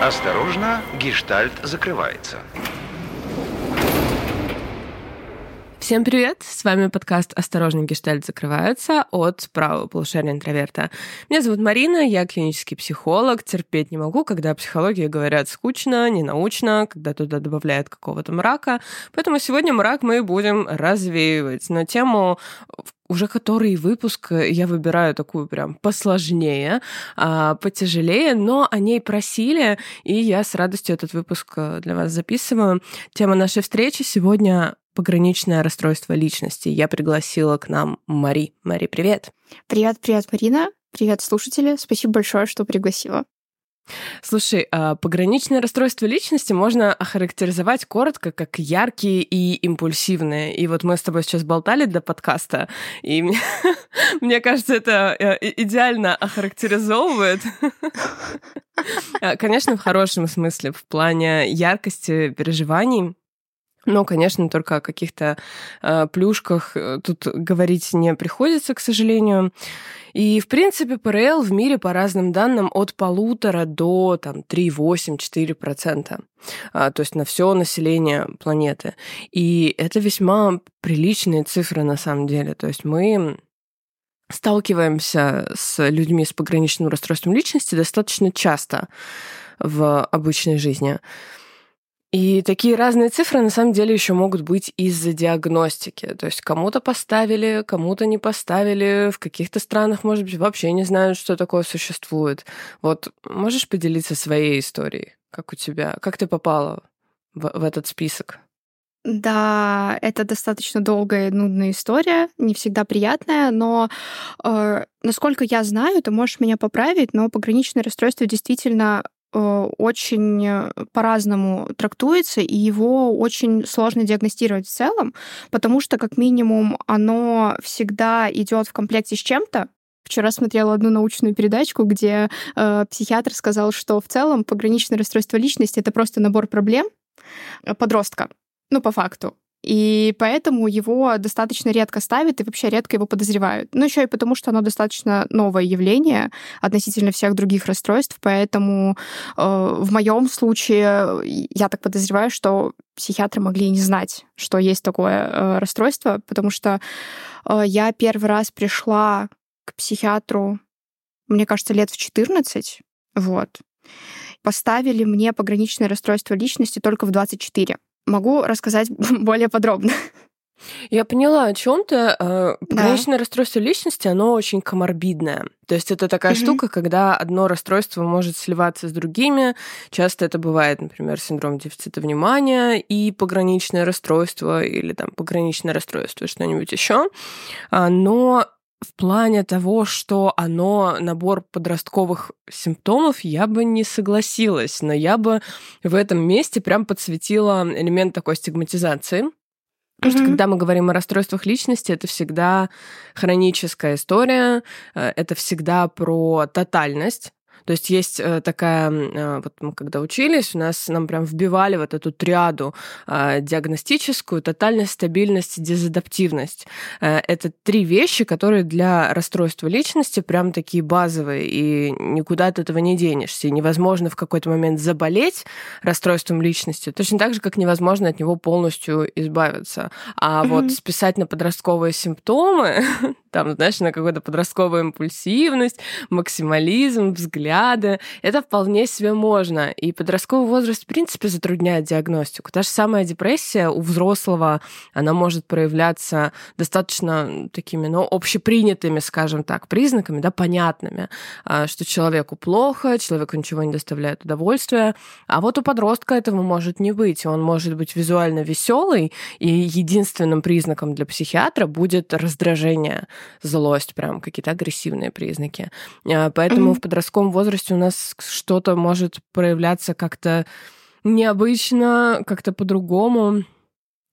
Осторожно, гештальт закрывается. Всем привет! С вами подкаст «Осторожно, гештальт закрывается» от правого полушария интроверта. Меня зовут Марина, я клинический психолог. Терпеть не могу, когда о психологии говорят скучно, ненаучно, когда туда добавляют какого-то мрака. Поэтому сегодня мрак мы будем развеивать. Но тему уже который выпуск я выбираю такую прям посложнее, а, потяжелее, но о ней просили, и я с радостью этот выпуск э, для вас записываю. Тема нашей встречи сегодня пограничное расстройство личности. Я пригласила к нам Мари. Мари, привет. Привет, привет, Марина. Привет, слушатели. Спасибо большое, что пригласила. Слушай, а пограничное расстройство личности можно охарактеризовать коротко как яркие и импульсивные. И вот мы с тобой сейчас болтали до подкаста, и мне, кажется, это э, идеально охарактеризовывает. А, конечно, в хорошем смысле, в плане яркости переживаний но, конечно, только о каких-то э, плюшках э, тут говорить не приходится, к сожалению. И, в принципе, ПРЛ в мире, по разным данным, от полутора до там, 3,8-4%. А, то есть на все население планеты. И это весьма приличные цифры на самом деле. То есть мы сталкиваемся с людьми с пограничным расстройством личности достаточно часто в обычной жизни. И такие разные цифры на самом деле еще могут быть из-за диагностики. То есть кому-то поставили, кому-то не поставили. В каких-то странах, может быть, вообще не знают, что такое существует. Вот можешь поделиться своей историей? Как у тебя? Как ты попала в, в этот список? Да, это достаточно долгая и нудная история, не всегда приятная, но э, насколько я знаю, ты можешь меня поправить, но пограничное расстройство действительно очень э, по-разному трактуется, и его очень сложно диагностировать в целом, потому что, как минимум, оно всегда идет в комплекте с чем-то, Вчера смотрела одну научную передачку, где э, психиатр сказал, что в целом пограничное расстройство личности это просто набор проблем э, подростка. Ну, по факту. И поэтому его достаточно редко ставят и вообще редко его подозревают. Ну, еще и потому, что оно достаточно новое явление относительно всех других расстройств. Поэтому э, в моем случае я так подозреваю, что психиатры могли не знать, что есть такое э, расстройство, потому что э, я первый раз пришла к психиатру, мне кажется, лет в 14. Вот. Поставили мне пограничное расстройство личности только в 24 могу рассказать более подробно. Я поняла о чем-то. Э, пограничное да. расстройство личности, оно очень коморбидное. То есть это такая угу. штука, когда одно расстройство может сливаться с другими. Часто это бывает, например, синдром дефицита внимания и пограничное расстройство, или там пограничное расстройство, что-нибудь еще. А, но в плане того, что оно набор подростковых симптомов, я бы не согласилась, но я бы в этом месте прям подсветила элемент такой стигматизации. Потому mm-hmm. что когда мы говорим о расстройствах личности, это всегда хроническая история, э, это всегда про тотальность. То есть есть э, такая, э, вот мы когда учились, у нас нам прям вбивали вот эту триаду э, диагностическую, тотальность, стабильность, дезадаптивность. Это три вещи, которые для расстройства личности прям такие базовые, и никуда от этого не денешься. И невозможно в какой-то момент заболеть расстройством личности, точно так же, как невозможно от него полностью избавиться. А mm-hmm. вот списать на подростковые симптомы, там, знаешь, на какую-то подростковую импульсивность, максимализм, взгляды. Это вполне себе можно. И подростковый возраст, в принципе, затрудняет диагностику. Та же самая депрессия у взрослого, она может проявляться достаточно такими, ну, общепринятыми, скажем так, признаками, да, понятными, а, что человеку плохо, человеку ничего не доставляет удовольствия. А вот у подростка этого может не быть. Он может быть визуально веселый, и единственным признаком для психиатра будет раздражение злость, прям какие-то агрессивные признаки. А, поэтому mm-hmm. в подростковом возрасте у нас что-то может проявляться как-то необычно, как-то по-другому.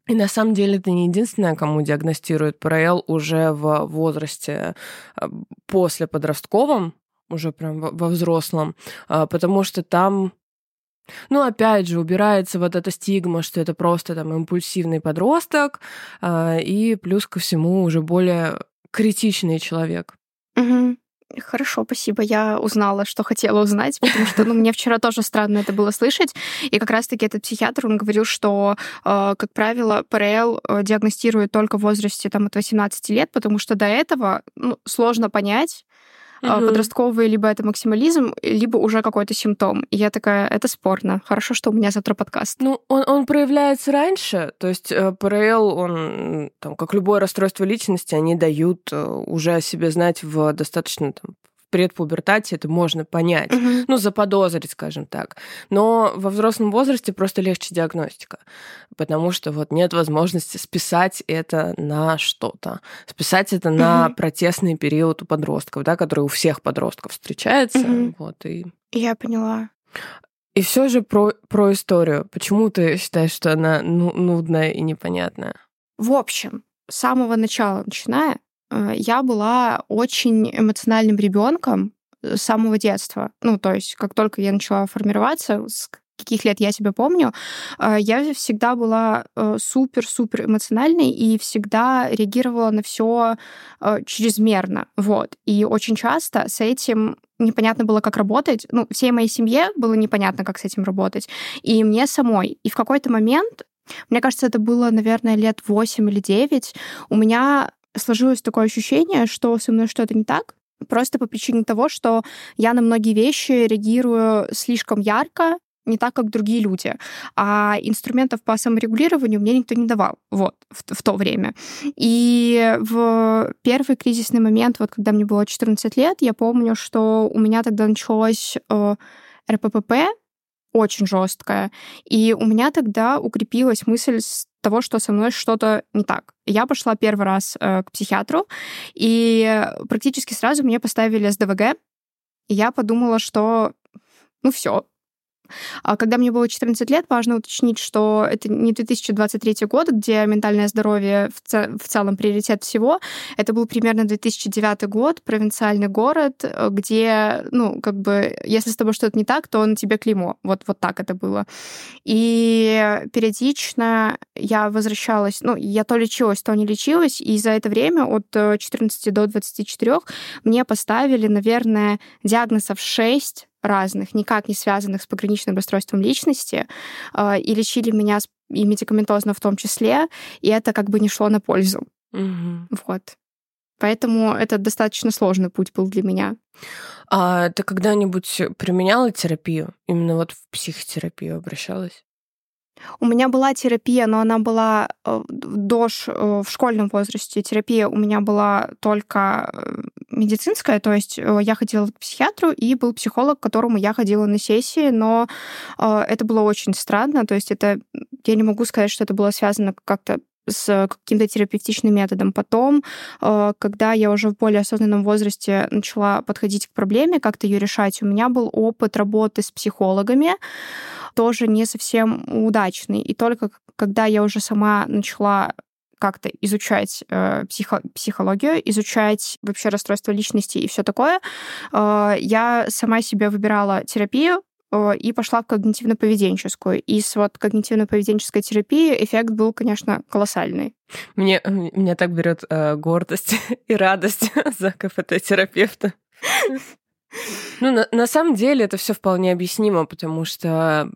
И на самом деле это не единственное, кому диагностируют ПРЛ уже в возрасте а, после подростковом, уже прям во взрослом, а, потому что там ну, опять же, убирается вот эта стигма, что это просто там импульсивный подросток, и плюс ко всему уже более критичный человек. Угу. Хорошо, спасибо. Я узнала, что хотела узнать, потому что ну, мне вчера тоже странно это было слышать. И как раз-таки этот психиатр, он говорил, что, э, как правило, ПРЛ э, диагностируют только в возрасте там, от 18 лет, потому что до этого ну, сложно понять, угу. подростковый, либо это максимализм, либо уже какой-то симптом. И я такая, это спорно. Хорошо, что у меня завтра подкаст. Ну, он, он проявляется раньше, то есть э, ПРЛ, он, там, как любое расстройство личности, они дают э, уже о себе знать в достаточно там, предпубертате это можно понять, угу. ну, заподозрить, скажем так. Но во взрослом возрасте просто легче диагностика, потому что вот нет возможности списать это на что-то. Списать это угу. на протестный период у подростков, да, который у всех подростков встречается. Угу. Вот, и... Я поняла. И все же про, про историю. Почему ты считаешь, что она ну, нудная и непонятная? В общем, с самого начала начиная, я была очень эмоциональным ребенком с самого детства. Ну, то есть, как только я начала формироваться, с каких лет я себя помню, э, я всегда была э, супер-супер эмоциональной и всегда реагировала на все чрезмерно. Вот. И очень часто с этим непонятно было, как работать. Ну, всей моей семье было непонятно, как с этим работать. И мне самой. И в какой-то момент мне кажется, это было, наверное, лет 8 или 9. У меня сложилось такое ощущение, что со мной что-то не так, просто по причине того, что я на многие вещи реагирую слишком ярко, не так, как другие люди. А инструментов по саморегулированию мне никто не давал вот, в, в то время. И в первый кризисный момент, вот когда мне было 14 лет, я помню, что у меня тогда началось э, РППП, очень жесткая. И у меня тогда укрепилась мысль с того, что со мной что-то не так. Я пошла первый раз э, к психиатру, и практически сразу мне поставили СДВГ, и я подумала, что ну все, когда мне было 14 лет, важно уточнить, что это не 2023 год, где ментальное здоровье в, ц- в целом приоритет всего. Это был примерно 2009 год, провинциальный город, э, где, ну, как бы, если с тобой что-то не так, то на тебе клеймо. Вот, вот так это было. И периодично я возвращалась, ну, я то лечилась, то не лечилась, и за это время от 14 до 24 мне поставили, наверное, диагнозов 6 разных, никак не связанных с пограничным расстройством личности, а, и лечили меня и медикаментозно в том числе, и это как бы не шло на пользу. Угу. Вот. Поэтому это достаточно сложный путь был для меня. А ты когда-нибудь применяла терапию? Именно вот в психотерапию обращалась? У меня была терапия, но она была э, до э, в школьном возрасте. Терапия у меня была только э, медицинская, то есть я ходила к психиатру, и был психолог, к которому я ходила на сессии, но это было очень странно, то есть это, я не могу сказать, что это было связано как-то с каким-то терапевтичным методом. Потом, когда я уже в более осознанном возрасте начала подходить к проблеме, как-то ее решать, у меня был опыт работы с психологами, тоже не совсем удачный. И только когда я уже сама начала как-то изучать э, психо психологию, изучать вообще расстройство личности и все такое, э, я сама себе выбирала терапию, э, и пошла в когнитивно-поведенческую. И с вот когнитивно-поведенческой терапией эффект был, конечно, колоссальный. Мне, меня так берет э, гордость и радость за КФТ-терапевта. Ну, на, на самом деле это все вполне объяснимо, потому что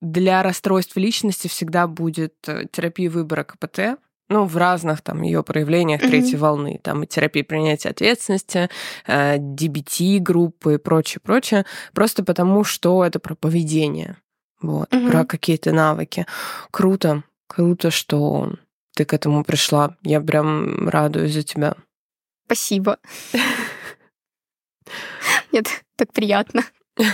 для расстройств личности всегда будет э, терапия выбора КПТ, ну, в разных там ее проявлениях mm-hmm. третьей волны. Там и терапия принятия ответственности, э, DBT-группы и прочее, прочее. Просто потому, что это про поведение. Вот, mm-hmm. про какие-то навыки. Круто, круто, что ты к этому пришла. Я прям радуюсь за тебя. Спасибо. Нет, так приятно.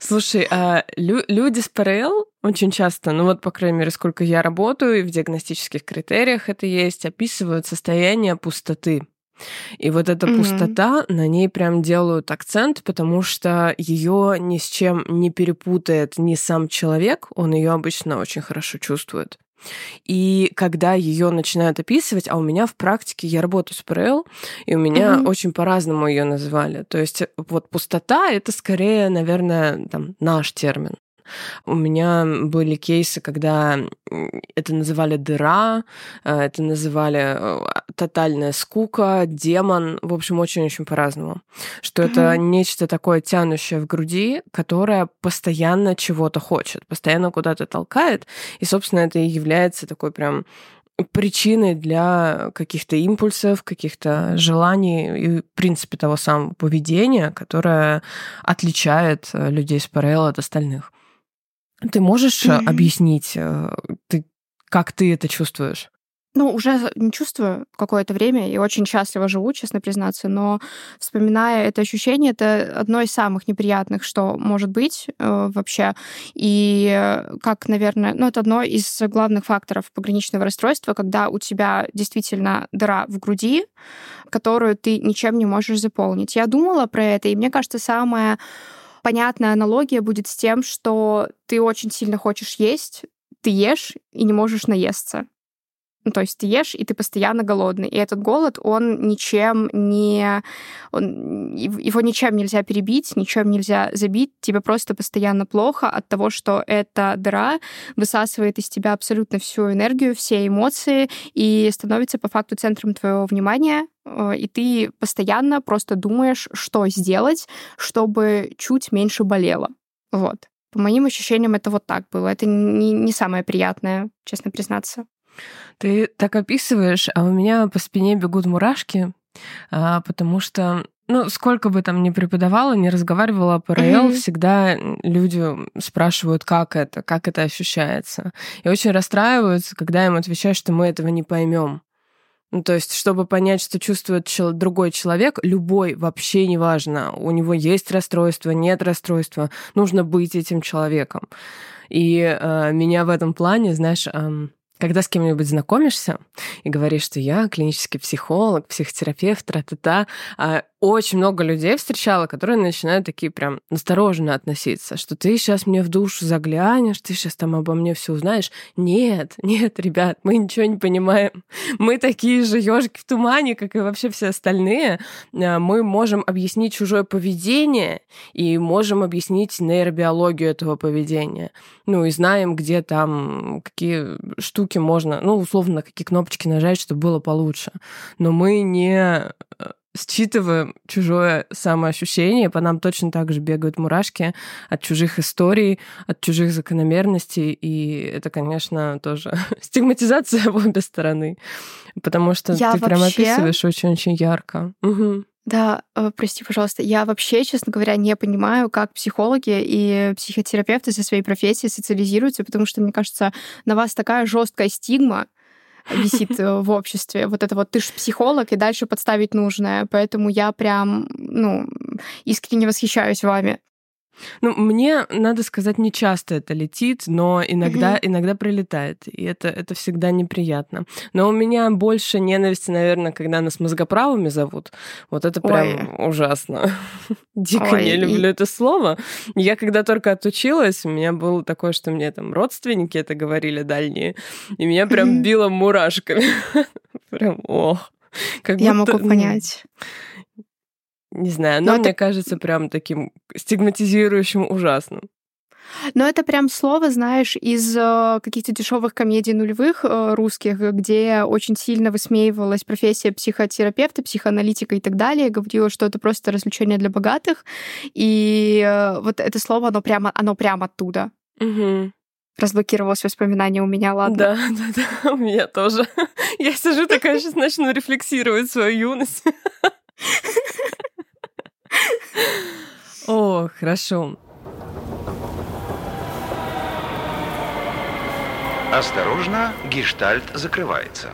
Слушай, а лю- люди с ПРЛ очень часто, ну вот, по крайней мере, сколько я работаю, и в диагностических критериях это есть, описывают состояние пустоты. И вот эта mm-hmm. пустота, на ней прям делают акцент, потому что ее ни с чем не перепутает ни сам человек, он ее обычно очень хорошо чувствует. И когда ее начинают описывать, а у меня в практике я работаю с ПРЛ, и у меня mm-hmm. очень по-разному ее называли. То есть вот пустота это скорее, наверное, там наш термин У меня были кейсы, когда это называли дыра, э, это называли э, тотальная скука, демон, в общем, очень-очень по-разному. Что mm-hmm. это нечто такое тянущее в груди, которое постоянно чего-то хочет, постоянно куда-то толкает, и, собственно, это и является такой прям причиной для каких-то импульсов, каких-то желаний и, в принципе, того самого поведения, которое отличает э, людей с ПРЛ от остальных. Ты можешь mm-hmm. объяснить, э, ты, как ты это чувствуешь? Ну, уже не чувствую какое-то время и очень счастливо живу, честно признаться, но вспоминая это ощущение, это одно из самых неприятных, что может быть э, вообще. И как, наверное, ну, это одно из главных факторов пограничного расстройства, когда у тебя действительно дыра в груди, которую ты ничем не можешь заполнить. Я думала про это, и мне кажется, самое понятная аналогия будет с тем, что ты очень сильно хочешь есть, ты ешь и не можешь наесться. Ну, то есть ты ешь, и ты постоянно голодный. И этот голод, он ничем не... Он, его ничем нельзя перебить, ничем нельзя забить. Тебе просто постоянно плохо от того, что эта дыра высасывает из тебя абсолютно всю энергию, все эмоции и становится по факту центром твоего внимания, э, и ты постоянно просто думаешь, что сделать, чтобы чуть меньше болело. Вот. По моим ощущениям, это вот так было. Это не, не самое приятное, честно признаться. Ты так описываешь, а у меня по спине бегут мурашки, а, потому что ну, сколько бы там ни преподавала, ни разговаривала по РЛ, mm-hmm. всегда люди спрашивают, как это, как это ощущается. И очень расстраиваются, когда им отвечают, что мы этого не поймем. Ну, то есть, чтобы понять, что чувствует другой человек, любой, вообще неважно, у него есть расстройство, нет расстройства, нужно быть этим человеком. И э, меня в этом плане, знаешь, э, когда с кем-нибудь знакомишься и говоришь, что я клинический психолог, психотерапевт, тра-та-та, а очень много людей встречала, которые начинают такие прям настороженно относиться, что ты сейчас мне в душу заглянешь, ты сейчас там обо мне все узнаешь. Нет, нет, ребят, мы ничего не понимаем. Мы такие же ежики в тумане, как и вообще все остальные. А, мы можем объяснить чужое поведение и можем объяснить нейробиологию этого поведения. Ну и знаем, где там какие штуки можно, ну, условно, какие кнопочки нажать, чтобы было получше. Но мы не считываем чужое самоощущение, по нам точно так же бегают мурашки от чужих историй, от чужих закономерностей, и это, конечно, тоже стигматизация в обе стороны, потому что Я ты вообще... прям описываешь очень-очень ярко. Угу. Да, э, прости, пожалуйста. Я вообще, честно говоря, не понимаю, как психологи и психотерапевты со своей профессией социализируются, потому что, мне кажется, на вас такая жесткая стигма, висит э, в обществе. Вот это вот ты же психолог, и дальше подставить нужное. Поэтому я прям, ну, искренне восхищаюсь вами. Ну, мне, надо сказать, не часто это летит, но иногда, mm-hmm. иногда прилетает, и это, это всегда неприятно. Но у меня больше ненависти, наверное, когда нас мозгоправыми зовут. Вот это прям Ой. ужасно. Дико Ой. не люблю это слово. Я когда только отучилась, у меня было такое, что мне там родственники это говорили дальние, и меня прям mm-hmm. било мурашками. прям, ох. Как Я будто... могу понять. Не знаю, но, но мне это... кажется прям таким стигматизирующим ужасным. Но это прям слово, знаешь, из э, каких-то дешевых комедий нулевых э, русских, где очень сильно высмеивалась профессия психотерапевта, психоаналитика и так далее, говорила, что это просто развлечение для богатых. И э, вот это слово, оно прямо, оно прямо оттуда. Угу. Разблокировалось воспоминание у меня, ладно. Да, да, да, у меня тоже. Я сижу такая, сейчас начну рефлексировать свою юность. О, хорошо. Осторожно, гештальт закрывается.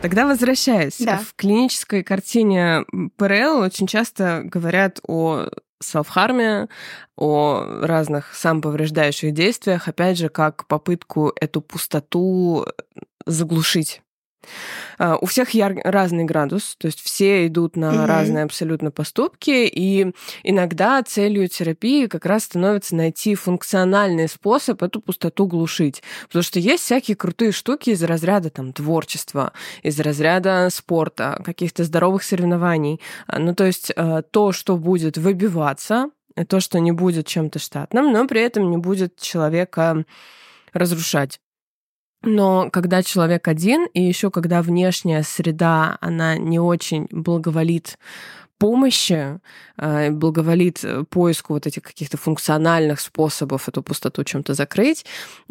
Тогда возвращаясь, да. в клинической картине ПРЛ очень часто говорят о селфхарме, о разных самоповреждающих действиях, опять же, как попытку эту пустоту заглушить. А, у всех яр... разный градус, то есть все идут на mm-hmm. разные абсолютно поступки, и иногда целью терапии как раз становится найти функциональный способ эту пустоту глушить. Потому что есть всякие крутые штуки из разряда там творчества, из разряда спорта, каких-то здоровых соревнований. А, ну, то есть а, то, что будет выбиваться, то, что не будет чем-то штатным, но при этом не будет человека разрушать. Но когда человек один, и еще когда внешняя среда, она не очень благоволит помощи, э, благоволит э, поиску вот этих каких-то функциональных способов эту пустоту чем-то закрыть,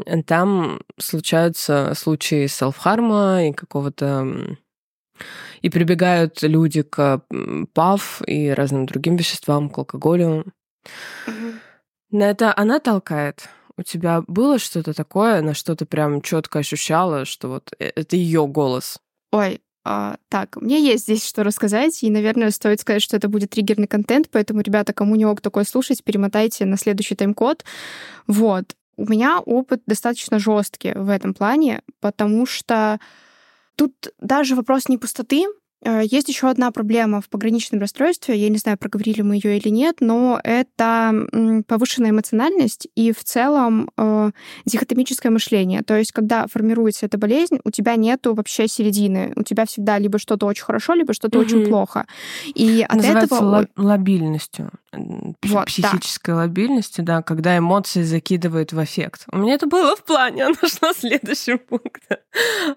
э, там случаются случаи селфхарма и какого-то и прибегают люди к ПАВ и разным другим веществам, к алкоголю. Угу. На это она толкает. У тебя было что-то такое, на что ты прям четко ощущала, что вот это ее голос? Ой, а, так, мне есть здесь что рассказать, и, наверное, стоит сказать, что это будет триггерный контент, поэтому, ребята, кому не ок такое слушать, перемотайте на следующий тайм-код. Вот. У меня опыт достаточно жесткий в этом плане, потому что тут даже вопрос не пустоты, Э, есть еще одна проблема в пограничном расстройстве, я не знаю, проговорили мы ее или нет, но это повышенная эмоциональность и в целом э, дихотомическое мышление. То есть, когда формируется эта болезнь, у тебя нету вообще середины. У тебя всегда либо что-то очень хорошо, либо что-то угу. очень плохо. И от Называется этого... лобильностью. Вот, психической да. лобильностью, да, когда эмоции закидывают в эффект. У меня это было в плане, оно шло следующим пунктом.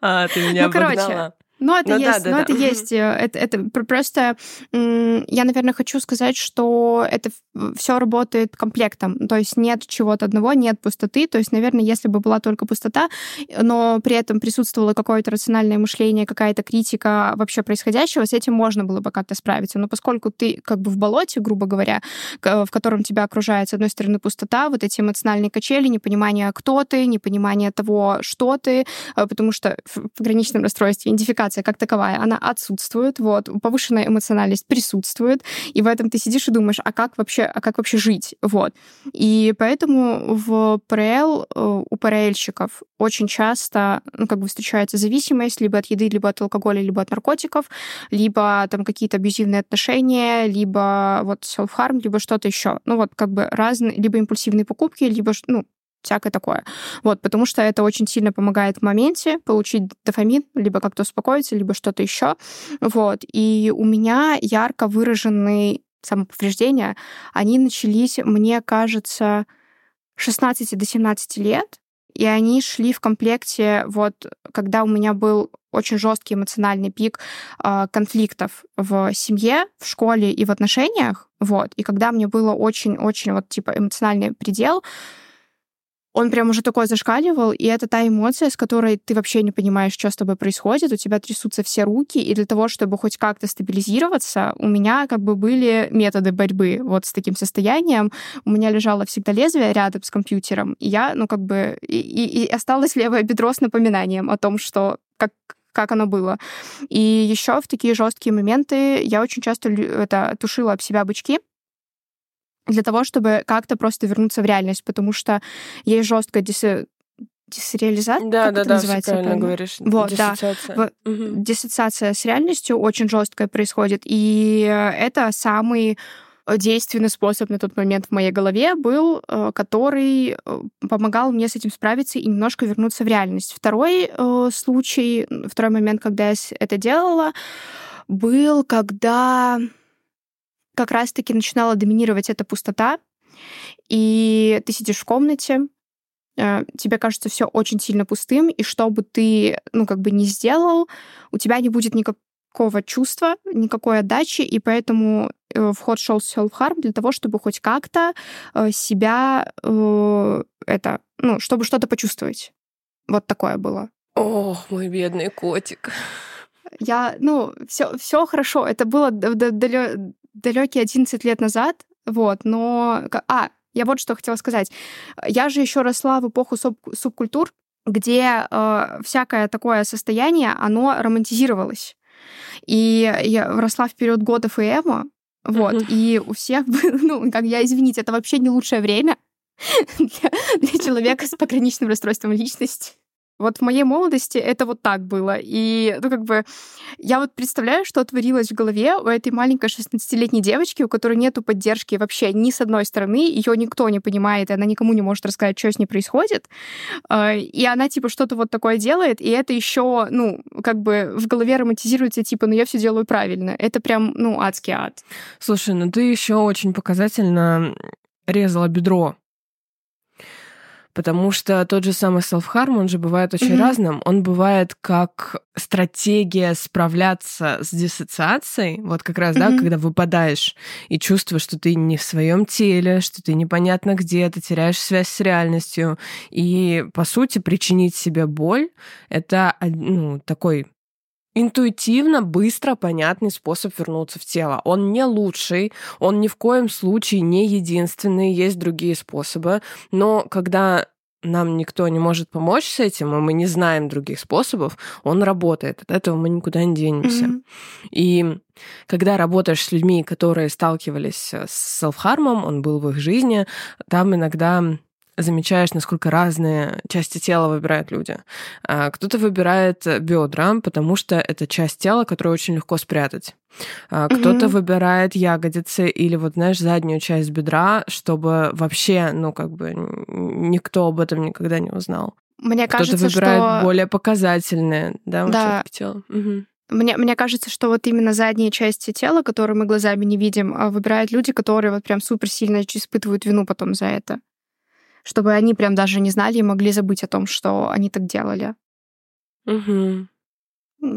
А, ты меня ну, обогнала. короче, ну, это ну, есть, да, да, да. это есть. Э, это, это просто я, наверное, хочу сказать, что это все работает комплектом. То есть нет чего-то одного, нет пустоты. То есть, наверное, если бы была только пустота, но при этом присутствовало какое-то рациональное мышление, какая-то критика вообще происходящего, с этим можно было бы как-то справиться. Но поскольку ты как бы в болоте, грубо говоря, в котором тебя окружает, с одной стороны, пустота, вот эти эмоциональные качели, непонимание, кто ты, непонимание того, что ты, э, потому что в пограничном расстройстве идентификация коммуникация как таковая, она отсутствует, вот, повышенная эмоциональность присутствует, и в этом ты сидишь и думаешь, а как вообще, а как вообще жить, вот. И поэтому в ПРЛ э, у ПРЛьщиков очень часто, ну, как бы встречается зависимость либо от еды, либо от алкоголя, либо от наркотиков, либо там какие-то абьюзивные отношения, либо вот self-harm, либо что-то еще. Ну, вот как бы разные, либо импульсивные покупки, либо, ну, всякое такое. Вот, потому что это очень сильно помогает в моменте получить дофамин, либо как-то успокоиться, либо что-то еще. Вот. И у меня ярко выраженные самоповреждения, они начались, мне кажется, 16 до 17 лет, и они шли в комплекте, вот, когда у меня был очень жесткий эмоциональный пик э, конфликтов в семье, в школе и в отношениях, вот, и когда мне было очень-очень вот типа эмоциональный предел, он прям уже такой зашкаливал, и это та эмоция, с которой ты вообще не понимаешь, что с тобой происходит, у тебя трясутся все руки, и для того, чтобы хоть как-то стабилизироваться, у меня как бы были методы борьбы вот с таким состоянием. У меня лежало всегда лезвие рядом с компьютером, и я, ну, как бы, и, и, и осталось левое бедро с напоминанием о том, что как, как оно было. И еще в такие жесткие моменты я очень часто это тушила об себя бычки, для того, чтобы как-то просто вернуться в реальность, потому что есть жесткая дис диссоциализация, да, как да, это да, называется? правильно говоришь. Вот, диссоциация. да. Угу. Диссоциация с реальностью очень жесткая происходит, и это самый действенный способ на тот момент в моей голове был, э, который э, помогал мне с этим справиться и немножко вернуться в реальность. Второй э, случай, второй момент, когда я это делала, был, когда как раз-таки начинала доминировать эта пустота, и ты сидишь в комнате, э, тебе кажется все очень сильно пустым, и что бы ты, ну, как бы не сделал, у тебя не будет никакого чувства, никакой отдачи, и поэтому э, в ход шел self-harm для того, чтобы хоть как-то э, себя это, ну, чтобы что-то почувствовать. Вот такое было. Ох, мой бедный котик. Я, ну, все, все хорошо. Это было далекие 11 лет назад, вот, но... А, я вот что хотела сказать. Я же еще росла в эпоху суб субкультур, где э, всякое такое состояние, оно романтизировалось. И я росла в период годов и эмо, вот, uh-huh. и у всех, ну, как я, извините, это вообще не лучшее время для, для человека с пограничным расстройством личности. Вот в моей молодости это вот так было. И, ну, как бы, я вот представляю, что творилось в голове у этой маленькой 16-летней девочки, у которой нету поддержки вообще ни с одной стороны, ее никто не понимает, и она никому не может рассказать, что с ней происходит. А, и она, типа, что-то вот такое делает, и это еще, ну, как бы в голове романтизируется, типа, ну, я все делаю правильно. Это прям, ну, адский ад. Слушай, ну ты еще очень показательно резала бедро Потому что тот же самый self-harm, он же бывает очень mm-hmm. разным. Он бывает как стратегия справляться с диссоциацией, вот как раз, mm-hmm. да, когда выпадаешь и чувствуешь, что ты не в своем теле, что ты непонятно где, ты теряешь связь с реальностью. И, по сути, причинить себе боль — это ну, такой интуитивно, быстро, понятный способ вернуться в тело. Он не лучший, он ни в коем случае не единственный, есть другие способы, но когда нам никто не может помочь с этим, и мы не знаем других способов, он работает. От этого мы никуда не денемся. Mm-hmm. И когда работаешь с людьми, которые сталкивались с селфхармом, он был в их жизни, там иногда замечаешь, насколько разные части тела выбирают люди. А, кто-то выбирает бедра, потому что это часть тела, которую очень легко спрятать. А, кто-то угу. выбирает ягодицы или вот, знаешь, заднюю часть бедра, чтобы вообще, ну, как бы никто об этом никогда не узнал. Мне кажется, Кто-то выбирает что... более показательные, да, да. тела. Угу. Мне, мне кажется, что вот именно задние части тела, которые мы глазами не видим, а, выбирают люди, которые вот прям супер сильно испытывают вину потом за это чтобы они прям даже не знали и могли забыть о том, что они так делали. Угу.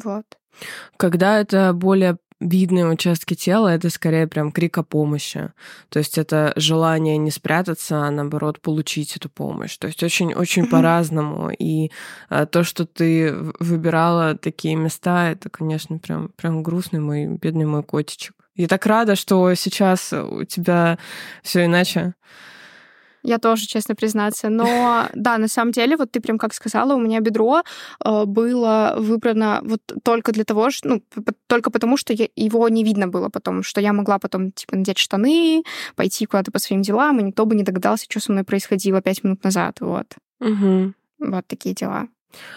Вот. Когда это более видные участки тела, это скорее прям крик о помощи. То есть это желание не спрятаться, а наоборот получить эту помощь. То есть очень-очень mm-hmm. по-разному. И а, то, что ты выбирала такие места, это, конечно, прям, прям грустный мой бедный мой котичек. Я так рада, что сейчас у тебя все иначе. Я тоже, честно признаться. Но да, на самом деле, вот ты прям как сказала, у меня бедро э, было выбрано вот только для того, что, ну, только потому, что его не видно было потом, что я могла потом, типа, надеть штаны, пойти куда-то по своим делам, и никто бы не догадался, что со мной происходило пять минут назад, вот. Угу. Вот такие дела.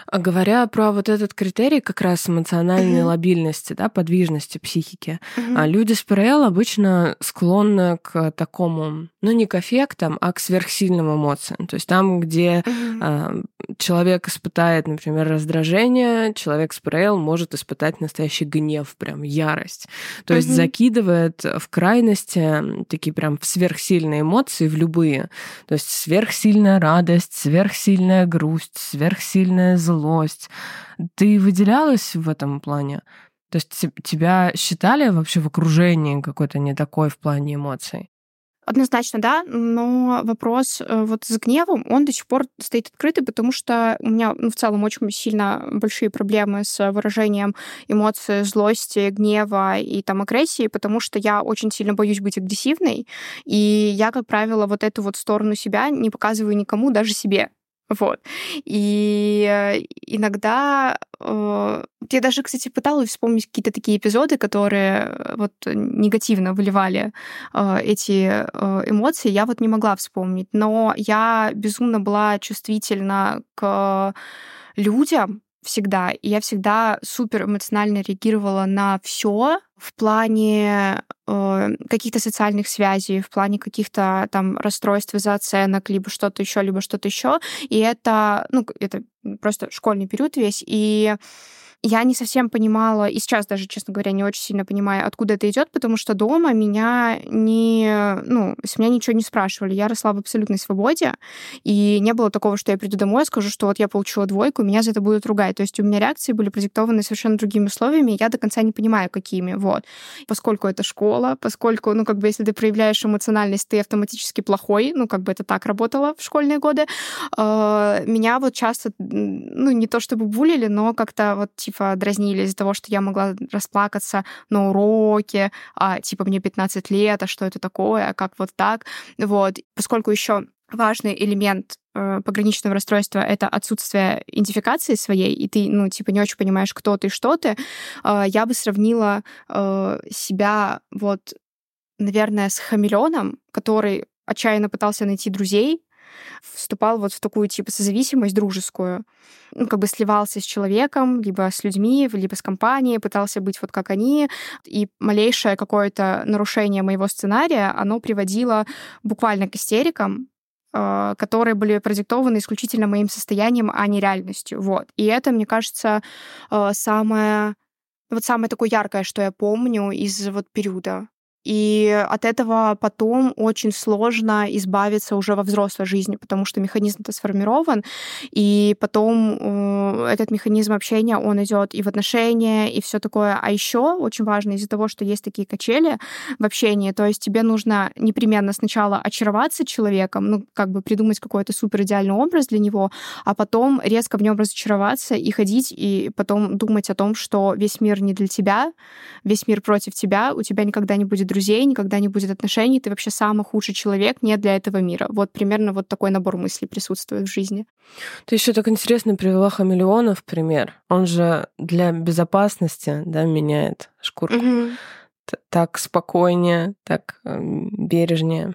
А говоря про вот этот критерий как раз эмоциональной mm-hmm. лобильности, да, подвижности психики, mm-hmm. люди с ПРЛ обычно склонны к такому, ну не к эффектам, а к сверхсильным эмоциям. То есть там, где mm-hmm. э, человек испытает, например, раздражение, человек с ПРЛ может испытать настоящий гнев, прям ярость. То mm-hmm. есть закидывает в крайности такие прям сверхсильные эмоции в любые. То есть сверхсильная радость, сверхсильная грусть, сверхсильная сильная злость. Ты выделялась в этом плане? То есть тебя считали вообще в окружении какой-то не такой в плане эмоций? Однозначно, да, но вопрос э, вот с гневом, он до сих пор стоит открытый, потому что у меня ну, в целом очень сильно большие проблемы с выражением эмоций, злости, гнева и там агрессии, потому что я очень сильно боюсь быть агрессивной, и я, как правило, вот эту вот сторону себя не показываю никому, даже себе. Вот. И э, иногда э, я даже, кстати, пыталась вспомнить какие-то такие эпизоды, которые э, вот негативно выливали эти эмоции. Я вот не могла вспомнить. Но я безумно была чувствительна к людям, всегда. И я всегда супер эмоционально реагировала на все в плане э, каких-то социальных связей, в плане каких-то там расстройств из-за оценок, либо что-то еще, либо что-то еще. И это, ну, это просто школьный период весь. И я не совсем понимала, и сейчас даже, честно говоря, не очень сильно понимаю, откуда это идет, потому что дома меня не, ну, с меня ничего не спрашивали. Я росла в абсолютной свободе, и не было такого, что я приду домой и скажу, что вот я получила двойку, меня за это будут ругать. То есть у меня реакции были продиктованы совершенно другими условиями, и я до конца не понимаю, какими. Вот. Поскольку это школа, поскольку, ну, как бы, если ты проявляешь эмоциональность, ты автоматически плохой, ну, как бы это так работало в школьные годы, э, меня вот часто, ну, не то чтобы булили, но как-то вот, типа, типа, дразнили из-за того, что я могла расплакаться на уроке, а, типа, мне 15 лет, а что это такое, а как вот так. Вот. Поскольку еще важный элемент э, пограничного расстройства — это отсутствие идентификации своей, и ты, ну, типа, не очень понимаешь, кто ты, что ты, э, я бы сравнила э, себя вот, наверное, с хамелеоном, который отчаянно пытался найти друзей, вступал вот в такую типа созависимость дружескую. Ну, как бы сливался с человеком, либо с людьми, либо с компанией, пытался быть вот как они. И малейшее какое-то нарушение моего сценария, оно приводило буквально к истерикам, э, которые были продиктованы исключительно моим состоянием, а не реальностью. Вот. И это, мне кажется, э, самое вот самое такое яркое, что я помню из вот периода и от этого потом очень сложно избавиться уже во взрослой жизни, потому что механизм-то сформирован, и потом э, этот механизм общения, он идет и в отношения, и все такое. А еще очень важно из-за того, что есть такие качели в общении, то есть тебе нужно непременно сначала очароваться человеком, ну, как бы придумать какой-то супер идеальный образ для него, а потом резко в нем разочароваться и ходить, и потом думать о том, что весь мир не для тебя, весь мир против тебя, у тебя никогда не будет друзей, никогда не будет отношений, ты вообще самый худший человек не для этого мира. Вот примерно вот такой набор мыслей присутствует в жизни. Ты еще так интересно привела хамелеона в пример. Он же для безопасности да, меняет шкурку. Угу. Так спокойнее, так бережнее.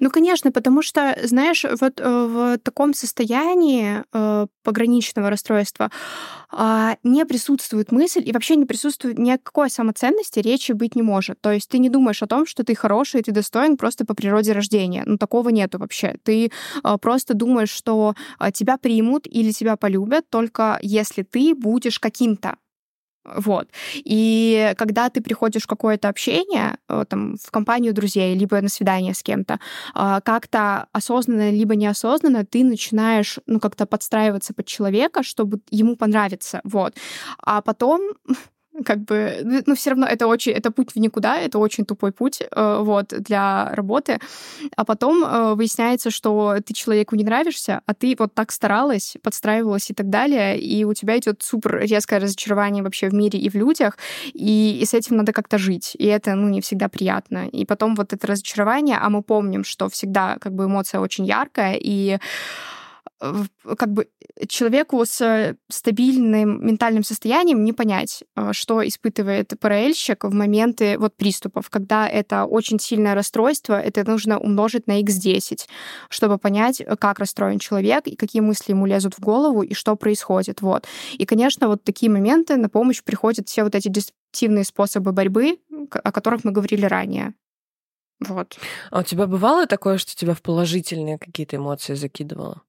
Ну, конечно, потому что, знаешь, вот э, в таком состоянии э, пограничного расстройства э, не присутствует мысль и вообще не присутствует никакой самоценности, речи быть не может. То есть ты не думаешь о том, что ты хороший, ты достоин просто по природе рождения. Ну, такого нету вообще. Ты э, просто думаешь, что тебя примут или тебя полюбят только если ты будешь каким-то. Вот. И когда ты приходишь в какое-то общение, э, там, в компанию друзей, либо на свидание с кем-то, а, как-то осознанно, либо неосознанно ты начинаешь, ну, как-то подстраиваться под человека, чтобы ему понравиться. Вот. А потом как бы, ну, ну все равно это очень, это путь в никуда, это очень тупой путь, э, вот, для работы. А потом э, выясняется, что ты человеку не нравишься, а ты вот так старалась, подстраивалась и так далее, и у тебя идет супер резкое разочарование вообще в мире и в людях, и, и с этим надо как-то жить, и это, ну, не всегда приятно. И потом вот это разочарование, а мы помним, что всегда как бы эмоция очень яркая, и как бы человеку с стабильным ментальным состоянием не понять, э, что испытывает ПРЛьщик в моменты вот приступов, когда это очень сильное расстройство, это нужно умножить на x10, чтобы понять, как расстроен человек и какие мысли ему лезут в голову и что происходит. Вот. И, конечно, вот такие моменты на помощь приходят все вот эти деструктивные способы борьбы, о которых мы говорили ранее. Вот. А у тебя бывало такое, что тебя в положительные какие-то эмоции закидывало?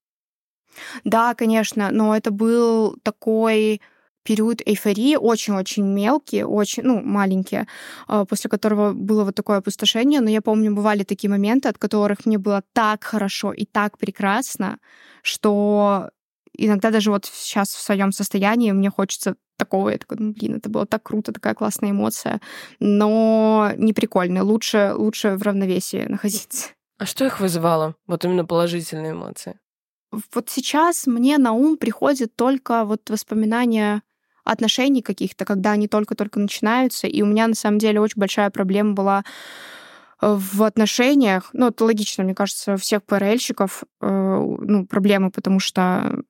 Да, конечно, но это был такой период эйфории, очень-очень мелкий, очень, ну, маленький, а, после которого было вот такое опустошение. Но я помню, бывали такие моменты, от которых мне было так хорошо и так прекрасно, что иногда даже вот сейчас в своем состоянии мне хочется такого, я такой, ну, блин, это было так круто, такая классная эмоция, но не прикольно, лучше, лучше в равновесии находиться. А что их вызывало? Вот именно положительные эмоции? Вот сейчас мне на ум приходит только вот воспоминания отношений каких-то, когда они только-только начинаются. И у меня на самом деле очень большая проблема была э, в отношениях. Ну, это логично, мне кажется, всех ПРЛьщиков э, ну, проблемы, потому что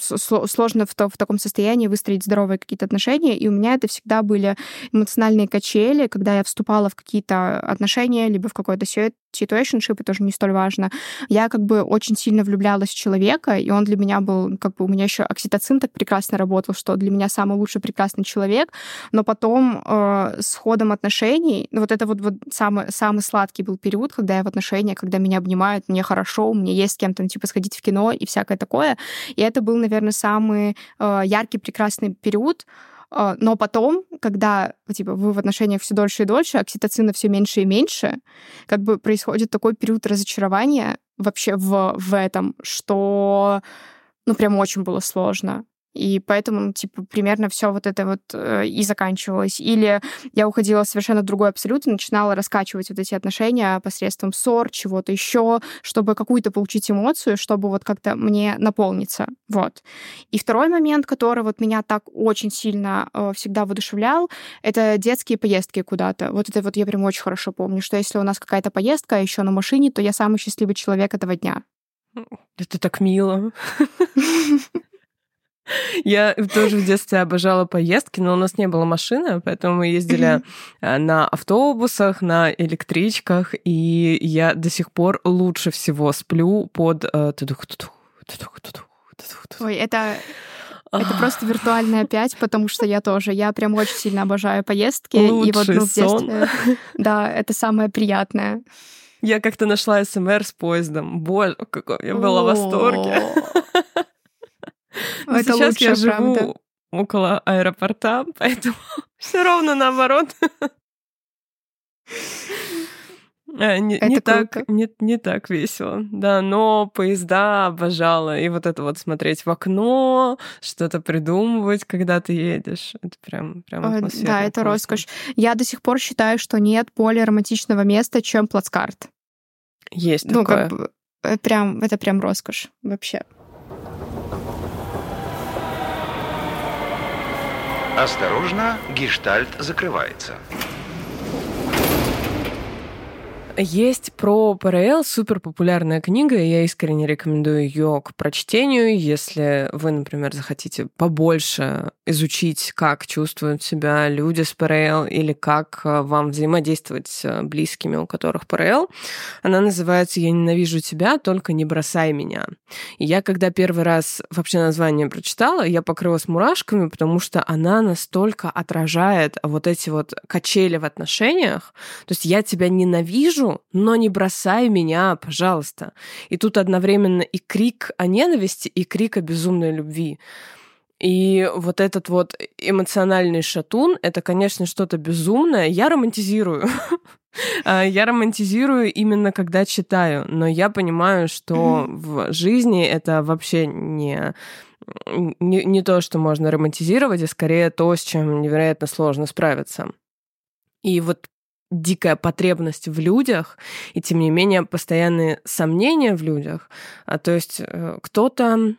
сложно в, то, в таком состоянии выстроить здоровые какие-то отношения, и у меня это всегда были эмоциональные качели, когда я вступала в какие-то отношения, либо в какой-то situationship, тоже не столь важно. Я как бы очень сильно влюблялась в человека, и он для меня был, как бы у меня еще окситоцин так прекрасно работал, что для меня самый лучший прекрасный человек, но потом э, с ходом отношений, ну вот это вот, вот самый, самый сладкий был период, когда я в отношениях, когда меня обнимают, мне хорошо, мне есть с кем-то, типа, сходить в кино и всякое такое, и это был, наверное, самый э, яркий, прекрасный период, но потом, когда типа, вы в отношениях все дольше и дольше, окситоцина все меньше и меньше, как бы происходит такой период разочарования вообще в, в этом, что ну, прям очень было сложно. И поэтому, ну, типа, примерно все вот это вот э, и заканчивалось. Или я уходила совершенно в другой абсолют и начинала раскачивать вот эти отношения посредством ссор, чего-то еще, чтобы какую-то получить эмоцию, чтобы вот как-то мне наполниться. Вот. И второй момент, который вот меня так очень сильно э, всегда воодушевлял, это детские поездки куда-то. Вот это вот я прям очень хорошо помню, что если у нас какая-то поездка еще на машине, то я самый счастливый человек этого дня. Это так мило. Я тоже в детстве обожала поездки, но у нас не было машины, поэтому мы ездили э, на автобусах, на электричках, и я до сих пор лучше всего сплю под Ой, это это просто виртуальная пять, потому что я тоже. Я прям очень сильно обожаю поездки. Лучший и вот ну, в сон. детстве, да, это самое приятное. Я как-то нашла СМР с поездом. Боже, какой я была в восторге. Но Это сейчас я лучшее, живу правда. около аэропорта, поэтому все ровно наоборот. Э, Не, Это не так, не, не так весело, да, но поезда обожала, и вот это вот смотреть в окно, что-то придумывать, когда ты едешь, это прям, прям Ой, атмосфера. Да, это классно. роскошь. Я до сих пор считаю, что нет более романтичного места, чем плацкарт. Есть Ну, такое. как бы, э, прям, это прям роскошь вообще. Осторожно, гештальт закрывается. Есть про ПРЛ супер популярная книга, и я искренне рекомендую ее к прочтению, если вы, например, захотите побольше изучить, как чувствуют себя люди с ПРЛ или как э, вам взаимодействовать с э, близкими, у которых ПРЛ. Она называется «Я ненавижу тебя, только не бросай меня». И я, когда первый раз вообще название прочитала, я покрылась мурашками, потому что она настолько отражает вот эти вот качели в отношениях. То есть я тебя ненавижу, но не бросай меня, пожалуйста. И тут одновременно и крик о ненависти, и крик о безумной любви. И вот этот вот эмоциональный шатун, это, конечно, что-то безумное. Я романтизирую. А, Я романтизирую именно когда читаю, но я понимаю, что в жизни это вообще не, не, не то, что можно романтизировать, а скорее то, с чем невероятно сложно справиться. И вот дикая потребность в людях, и тем не менее постоянные сомнения в людях. А, то есть э, кто-то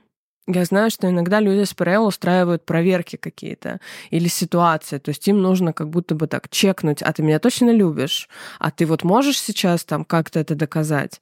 я знаю, что иногда люди с ПРЛ устраивают проверки какие-то или ситуации. То есть им нужно как будто бы так чекнуть, а ты меня точно любишь? А ты вот можешь сейчас там как-то это доказать?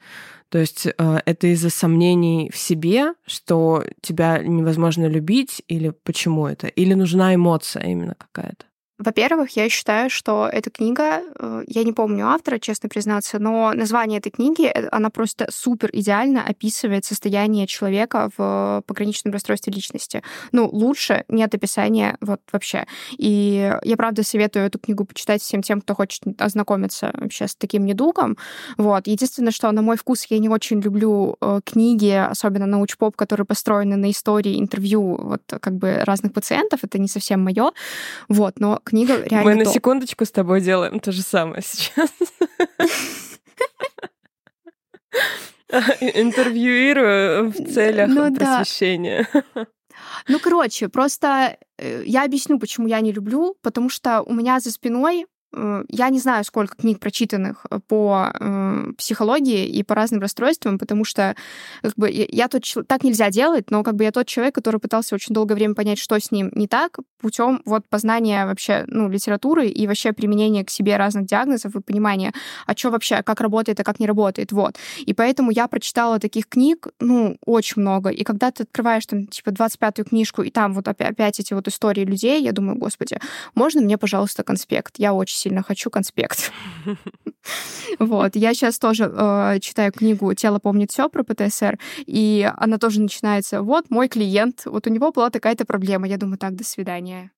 То есть э, это из-за сомнений в себе, что тебя невозможно любить, или почему это? Или нужна эмоция именно какая-то? Во-первых, я считаю, что эта книга, э, я не помню автора, честно признаться, но название этой книги, э, она просто супер идеально описывает состояние человека в пограничном расстройстве личности. Ну, лучше нет описания вот вообще. И я, правда, советую эту книгу почитать всем тем, кто хочет ознакомиться вообще с таким недугом. Вот. Единственное, что на мой вкус я не очень люблю э, книги, особенно научпоп, которые построены на истории интервью вот как бы разных пациентов. Это не совсем мое. Вот, но книга реально Мы на топ. секундочку с тобой делаем то же самое сейчас. Интервьюирую в целях Ну да. просвещения. Ну, короче, просто э, я объясню, почему я не люблю, потому что у меня за спиной я не знаю, сколько книг прочитанных э, по э, психологии и по разным расстройствам, потому что как бы, я тот так нельзя делать, но как бы я тот человек, который пытался очень долгое время понять, что с ним не так, путем вот познания вообще ну, литературы и вообще применения к себе разных диагнозов и понимания, а что вообще, как работает, а как не работает, вот. И поэтому я прочитала таких книг, ну, очень много. И когда ты открываешь там, типа, 25-ю книжку, и там вот опя- опять эти вот истории людей, я думаю, господи, можно мне, пожалуйста, конспект? Я очень сильно хочу конспект. Вот. Я сейчас тоже э, читаю книгу «Тело помнит все» про ПТСР, и она тоже начинается, вот мой клиент, вот у него была такая-то проблема. Я думаю, так, до свидания.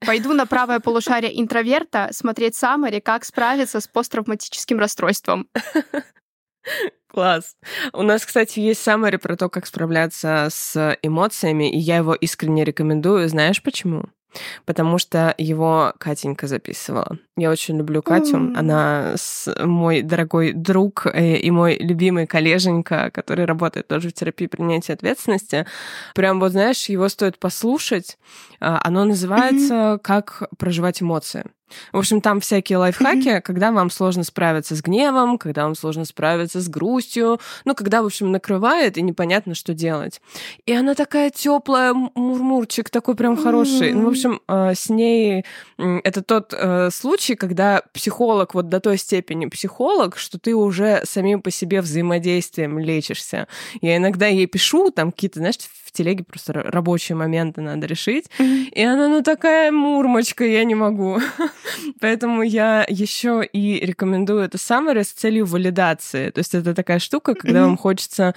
Пойду на правое полушарие интроверта смотреть Саммари, как справиться с посттравматическим расстройством. Класс. У нас, кстати, есть саммари про то, как справляться с эмоциями, и я его искренне рекомендую. Знаешь почему? Потому что его Катенька записывала. Я очень люблю Катю. М. Она с- мой дорогой друг э, и мой любимый коллеженька, который работает тоже в терапии принятия ответственности. Прям вот, знаешь, его стоит послушать. А, Оно называется «Как проживать эмоции». В общем, там всякие лайфхаки, когда вам сложно справиться с гневом, когда вам сложно справиться с грустью, ну, когда, в общем, накрывает и непонятно, что делать. И она такая теплая, мурмурчик такой прям хороший. Ну, в общем, э, с ней это тот э, случай, когда психолог вот до той степени психолог, что ты уже самим по себе взаимодействием лечишься. Я иногда ей пишу там какие-то, знаешь, в телеге просто рабочие моменты надо решить. И она, ну, такая мурмочка, я не могу. Поэтому я еще и рекомендую это самое с целью валидации. То есть это такая штука, когда вам хочется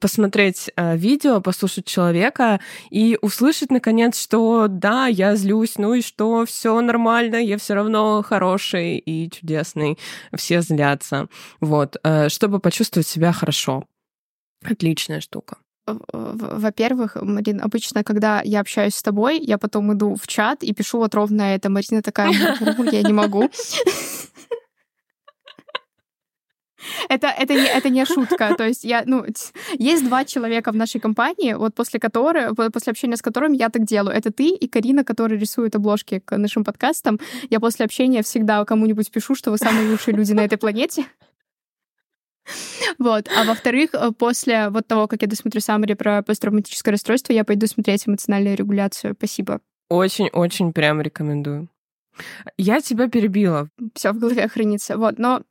посмотреть э, видео, послушать человека и услышать наконец, что да, я злюсь, ну и что, все нормально, я все равно хороший и чудесный, все злятся. Вот, э, чтобы почувствовать себя хорошо. Отличная штука. Во-первых, Марин, обычно, когда я общаюсь с тобой, я потом иду в чат и пишу вот ровно это. Марина такая, я не могу. Это, это, не, это не шутка. То есть я, ну, есть два человека в нашей компании, вот после которых, после общения с которыми я так делаю. Это ты и Карина, которая рисует обложки к нашим подкастам. Я после общения всегда кому-нибудь пишу, что вы самые лучшие люди на этой планете. Вот. А во-вторых, после вот того, как я досмотрю саммари про посттравматическое расстройство, я пойду смотреть эмоциональную регуляцию. Спасибо. Очень-очень прям рекомендую. Я тебя перебила. Все в голове хранится. Вот, но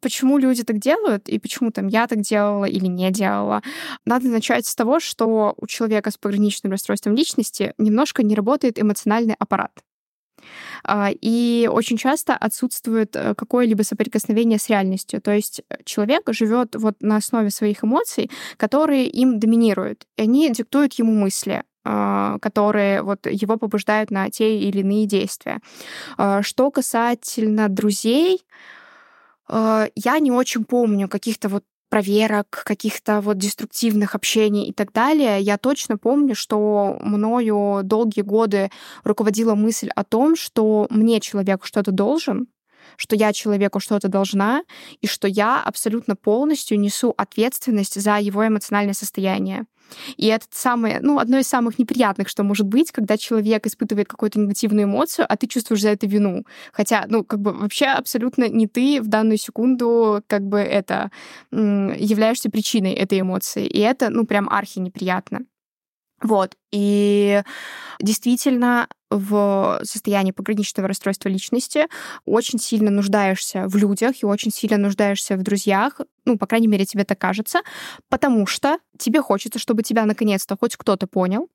Почему люди так делают и почему там я так делала или не делала? Надо начать с того, что у человека с пограничным расстройством личности немножко не работает эмоциональный аппарат. А, и очень часто отсутствует э, какое-либо соприкосновение с реальностью. То есть э, человек живет вот на основе своих эмоций, которые им доминируют. И они диктуют ему мысли а, которые вот его побуждают на те или иные действия. А, что касательно друзей, Э, я не очень помню каких-то вот проверок, каких-то вот деструктивных общений и так далее. Я точно помню, что мною долгие годы руководила мысль о том, что мне человек что-то должен, что я человеку что-то должна, и что я абсолютно полностью несу ответственность за его эмоциональное состояние. И это самое, ну, одно из самых неприятных, что может быть, когда человек испытывает какую-то негативную эмоцию, а ты чувствуешь за это вину. Хотя, ну, как бы вообще абсолютно не ты в данную секунду как бы это являешься причиной этой эмоции. И это, ну, прям архи неприятно. Вот. И действительно, в состоянии пограничного расстройства личности очень сильно нуждаешься в людях и очень сильно нуждаешься в друзьях, ну, по крайней мере, тебе так кажется, потому что тебе хочется, чтобы тебя наконец-то хоть кто-то понял,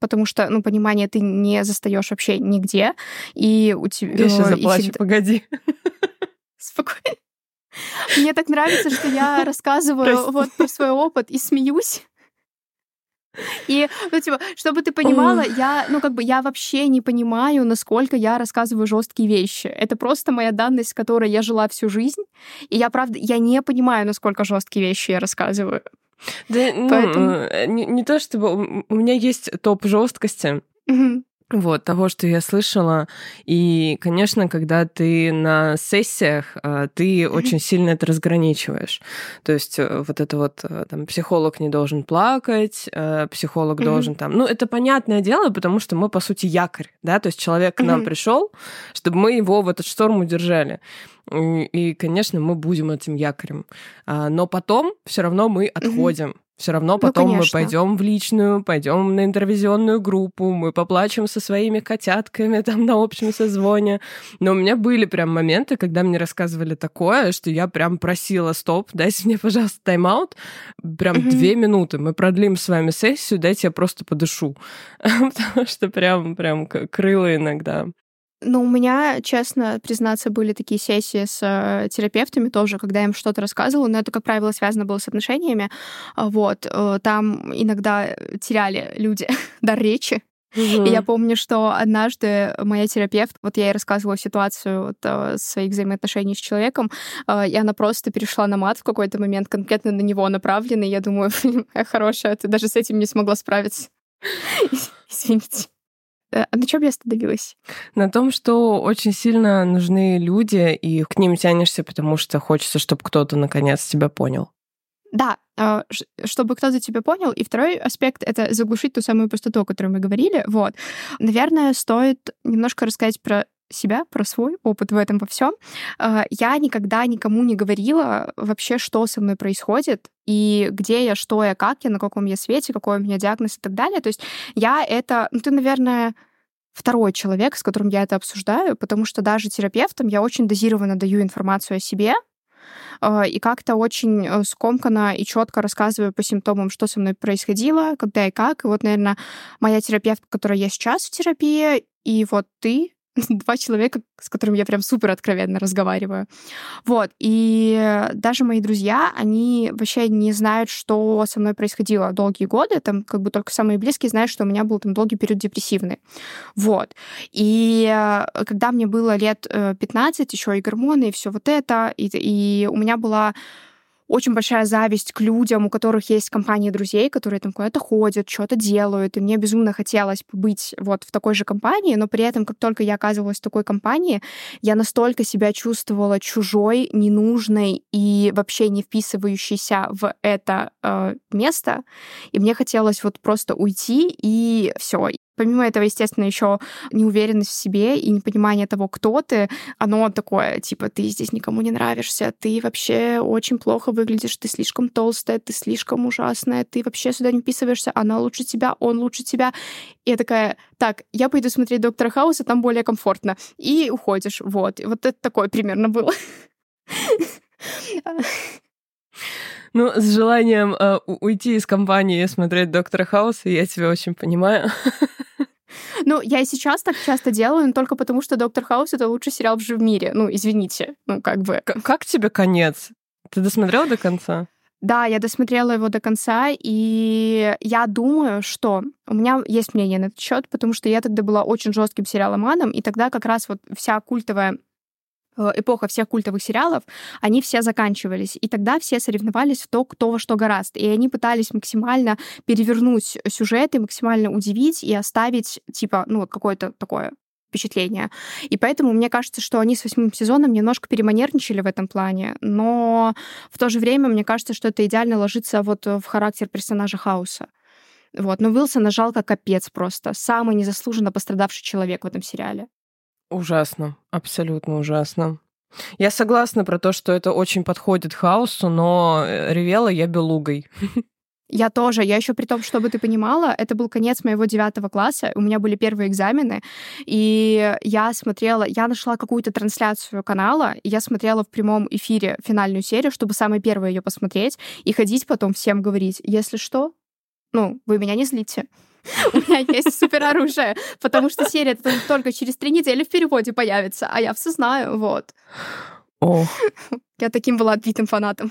потому что, ну, понимание ты не застаешь вообще нигде, и у тебя... Я сейчас заплачу, всегда... погоди. Спокойно. Мне так нравится, что я рассказываю вот про свой опыт и смеюсь. И, ну, типа, чтобы ты понимала, я, ну, как бы, я вообще не понимаю, насколько я рассказываю жесткие вещи. Это просто моя данность, с которой я жила всю жизнь. И я, правда, я не понимаю, насколько жесткие вещи я рассказываю. Да, ну, Поэтому... ну, не, не то чтобы у меня есть топ жесткости. Угу вот, того, что я слышала. И, конечно, когда ты на сессиях, а, ты очень сильно это разграничиваешь. То есть э, вот это вот, э, там, психолог не должен плакать, э, психолог mm-hmm. должен там... Ну, это понятное дело, потому что мы, по сути, якорь, да, то есть человек к нам mm-hmm. пришел, чтобы мы его в этот шторм удержали. И, конечно, мы будем этим якорем. А, но потом все равно мы отходим. Mm-hmm. Все равно ну, потом ну, мы пойдем в личную, пойдем на интервизионную группу, мы поплачем со своими котятками там на общем созвоне. Но у меня были прям моменты, когда мне рассказывали такое, что я прям просила, стоп, дайте мне, пожалуйста, тайм-аут. Прям mm-hmm. две минуты. Мы продлим с вами сессию, дайте я просто подышу. Потому что прям, прям крыло иногда. Ну, у меня, честно признаться, были такие сессии с э, терапевтами тоже, когда я им что-то рассказывала, но это, как правило, связано было с отношениями. А, вот. Э, там иногда теряли люди дар речи, Угу. И я помню, что однажды моя терапевт, вот я ей рассказывала ситуацию вот, э, своих взаимоотношений с человеком, и она просто перешла на мат в какой-то момент, конкретно на него направленный. Я думаю, хорошая, ты даже с этим не смогла справиться. Извините. Э, а на чем я остановилась? На том, что очень сильно нужны люди, и к ним тянешься, потому что хочется, чтобы кто-то наконец тебя понял. Да, а, чтобы кто-то тебя понял. И второй аспект — это заглушить ту самую пустоту, о которой мы говорили. Вот. Наверное, стоит немножко рассказать про себя, про свой опыт в этом во всем. А, я никогда никому не говорила вообще, что со мной происходит, и где я, что я, как я, на каком я свете, какой у меня диагноз и так далее. То есть я это... Ну, ты, наверное, второй человек, с которым я это обсуждаю, потому что даже терапевтам я очень дозированно даю информацию о себе, э, и как-то очень э, скомканно и четко рассказываю по симптомам, что со мной происходило, когда и как. И вот, наверное, моя терапевтка, которая я сейчас в терапии, и вот ты, два человека, с которыми я прям супер откровенно разговариваю. Вот. И даже мои друзья, они вообще не знают, что со мной происходило долгие годы. Там как бы только самые близкие знают, что у меня был там долгий период депрессивный. Вот. И э, когда мне было лет 15, э, еще и гормоны, и все вот это, и, и у меня была очень большая зависть к людям, у которых есть компании друзей, которые там куда-то ходят, что-то делают. И мне безумно хотелось быть вот в такой же компании, но при этом, как только я оказывалась в такой компании, я настолько себя чувствовала чужой, ненужной и вообще не вписывающейся в это э, место. И мне хотелось вот просто уйти и все. Помимо этого, естественно, еще неуверенность в себе и непонимание того, кто ты, оно такое, типа, ты здесь никому не нравишься, ты вообще очень плохо выглядишь, ты слишком толстая, ты слишком ужасная, ты вообще сюда не вписываешься, она лучше тебя, он лучше тебя. И я такая, так, я пойду смотреть Доктора Хауса, там более комфортно. И уходишь, вот. Вот это такое примерно было. Ну, с желанием э, уйти из компании и смотреть Доктора Хауса, я тебя очень понимаю. Ну, я и сейчас так часто делаю, но только потому, что Доктор Хаус это лучший сериал в мире. Ну, извините. Ну, как бы. К- как тебе конец? Ты досмотрела до конца? Да, я досмотрела его до конца, и я думаю, что у меня есть мнение на этот счет, потому что я тогда была очень жестким сериаломаном, и тогда как раз вот вся культовая эпоха всех культовых сериалов, они все заканчивались. И тогда все соревновались в то, кто во что гораст. И они пытались максимально перевернуть сюжет и максимально удивить и оставить, типа, ну, вот какое-то такое впечатление. И поэтому мне кажется, что они с восьмым сезоном немножко переманерничали в этом плане, но в то же время мне кажется, что это идеально ложится вот в характер персонажа Хауса. Вот. Но Уилсон нажал как капец просто. Самый незаслуженно пострадавший человек в этом сериале. Ужасно, абсолютно ужасно. Я согласна про то, что это очень подходит хаосу, но э, ревела я белугой. Я тоже. Я еще при том, чтобы ты понимала, это был конец моего девятого класса, у меня были первые экзамены, и я смотрела, я нашла какую-то трансляцию канала, и я смотрела в прямом эфире финальную серию, чтобы самой первой ее посмотреть, и ходить потом всем говорить, если что, ну, вы меня не злите. У меня есть супероружие, потому что серия только через три недели в переводе появится, а я все знаю, вот. Ох. Я таким была отбитым фанатом.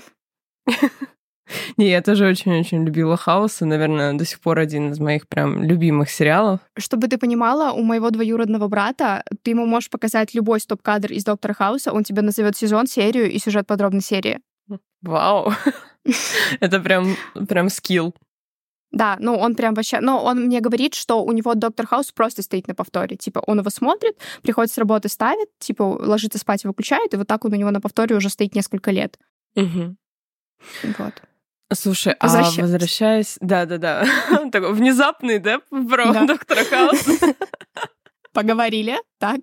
Не, я тоже очень-очень любила Хаус, и, наверное, до сих пор один из моих прям любимых сериалов. Чтобы ты понимала, у моего двоюродного брата ты ему можешь показать любой стоп-кадр из Доктора Хауса, он тебе назовет сезон, серию и сюжет подробной серии. Вау! Это прям, прям скилл. Да, ну он прям вообще... Но он мне говорит, что у него Доктор Хаус просто стоит на повторе. Типа он его смотрит, приходит с работы, ставит, типа ложится спать, выключает, и вот так он у него на повторе уже стоит несколько лет. Угу. Вот. Слушай, а возвращаясь... Да-да-да. Такой внезапный, да, про. Доктора Хауса. Поговорили, так.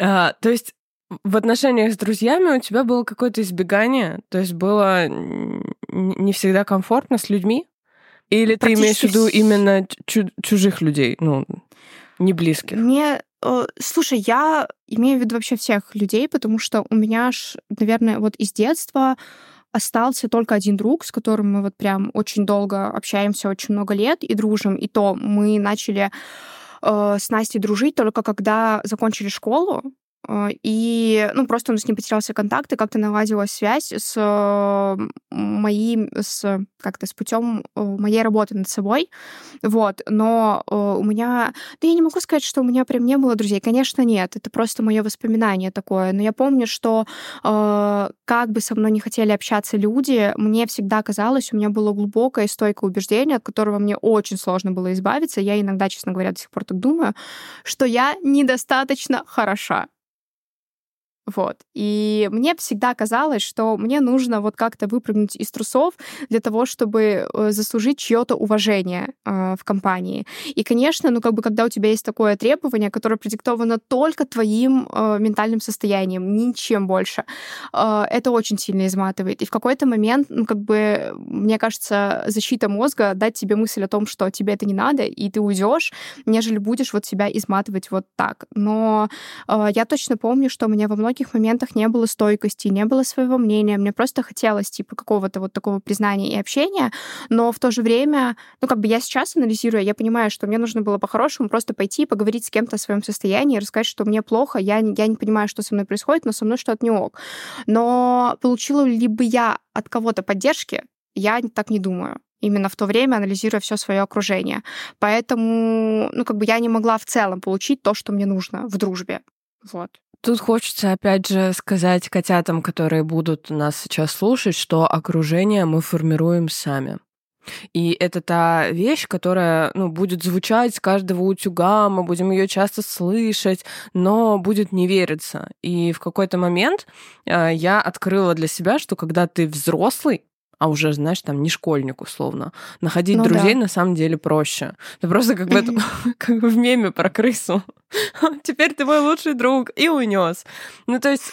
А, то есть в отношениях с друзьями у тебя было какое-то избегание, то есть было не всегда комфортно с людьми? Или ты имеешь в виду именно чужих людей, ну, не близких? Мне, э, слушай, я имею в виду вообще всех людей, потому что у меня ж, наверное, вот из детства остался только один друг, с которым мы вот прям очень долго общаемся, очень много лет и дружим. И то мы начали э, с Настей дружить только когда закончили школу. Э, и, ну, просто у нас не потерялся контакт, и как-то наладилась связь с э, моим, с как-то с путем э, моей работы над собой. Вот. Но у меня... Да я не могу сказать, что у меня прям не было друзей. Конечно, нет. Это просто мое воспоминание такое. Но я помню, что как бы со мной не хотели общаться люди, мне всегда казалось, у меня было глубокое и стойкое убеждение, от которого мне очень сложно было избавиться. Я иногда, честно говоря, до сих пор так думаю, что я недостаточно хороша. Вот. И мне всегда казалось, что мне нужно вот как-то выпрыгнуть из трусов для того, чтобы э, заслужить чье-то уважение э, в компании. И, конечно, ну как бы когда у тебя есть такое требование, которое продиктовано только твоим э, ментальным состоянием, ничем больше, э, это очень сильно изматывает. И в какой-то момент, ну как бы, мне кажется, защита мозга дать тебе мысль о том, что тебе это не надо, и ты уйдешь, нежели будешь вот себя изматывать вот так. Но э, я точно помню, что у меня во многих многих моментах не было стойкости, не было своего мнения. Мне просто хотелось, типа, какого-то вот такого признания и общения. Но в то же время, ну, как бы я сейчас анализируя, я понимаю, что мне нужно было по-хорошему просто пойти и поговорить с кем-то о своем состоянии, рассказать, что мне плохо, я, я не понимаю, что со мной происходит, но со мной что-то не ок. Но получила ли бы я от кого-то поддержки, я так не думаю именно в то время, анализируя все свое окружение. Поэтому, ну, как бы я не могла в целом получить то, что мне нужно в дружбе. Вот. Тут хочется, опять же, сказать котятам, которые будут нас сейчас слушать, что окружение мы формируем сами. И это та вещь, которая ну, будет звучать с каждого утюга, мы будем ее часто слышать, но будет не вериться. И в какой-то момент э, я открыла для себя, что когда ты взрослый, а уже, знаешь, там не школьник условно. Находить ну, друзей да. на самом деле проще. Ты просто как бы это, как в меме про крысу. Теперь ты мой лучший друг и унес. Ну то есть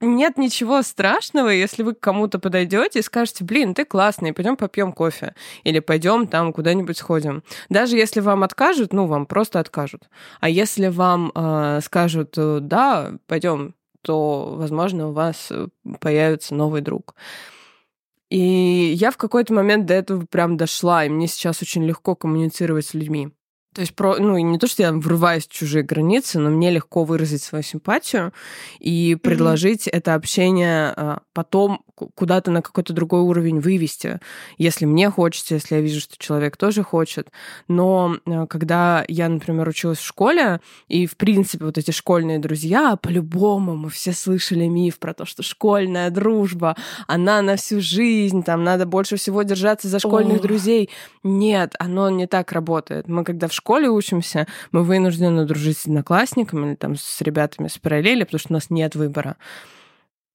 нет ничего страшного, если вы к кому-то подойдете и скажете, блин, ты классный, пойдем попьем кофе. Или пойдем там куда-нибудь сходим. Даже если вам откажут, ну, вам просто откажут. А если вам э, скажут, да, пойдем, то, возможно, у вас э, появится новый друг. И я в какой-то момент до этого прям дошла, и мне сейчас очень легко коммуницировать с людьми. То есть, про, ну, не то, что я врываюсь в чужие границы, но мне легко выразить свою симпатию и предложить mm-hmm. это общение а, потом куда-то на какой-то другой уровень вывести, если мне хочется, если я вижу, что человек тоже хочет. Но а, когда я, например, училась в школе, и, в принципе, вот эти школьные друзья, по-любому мы все слышали миф про то, что школьная дружба, она на всю жизнь, там надо больше всего держаться за школьных oh. друзей. Нет, оно не так работает. Мы когда в школе учимся, мы вынуждены дружить с одноклассниками или там с ребятами с параллели, потому что у нас нет выбора.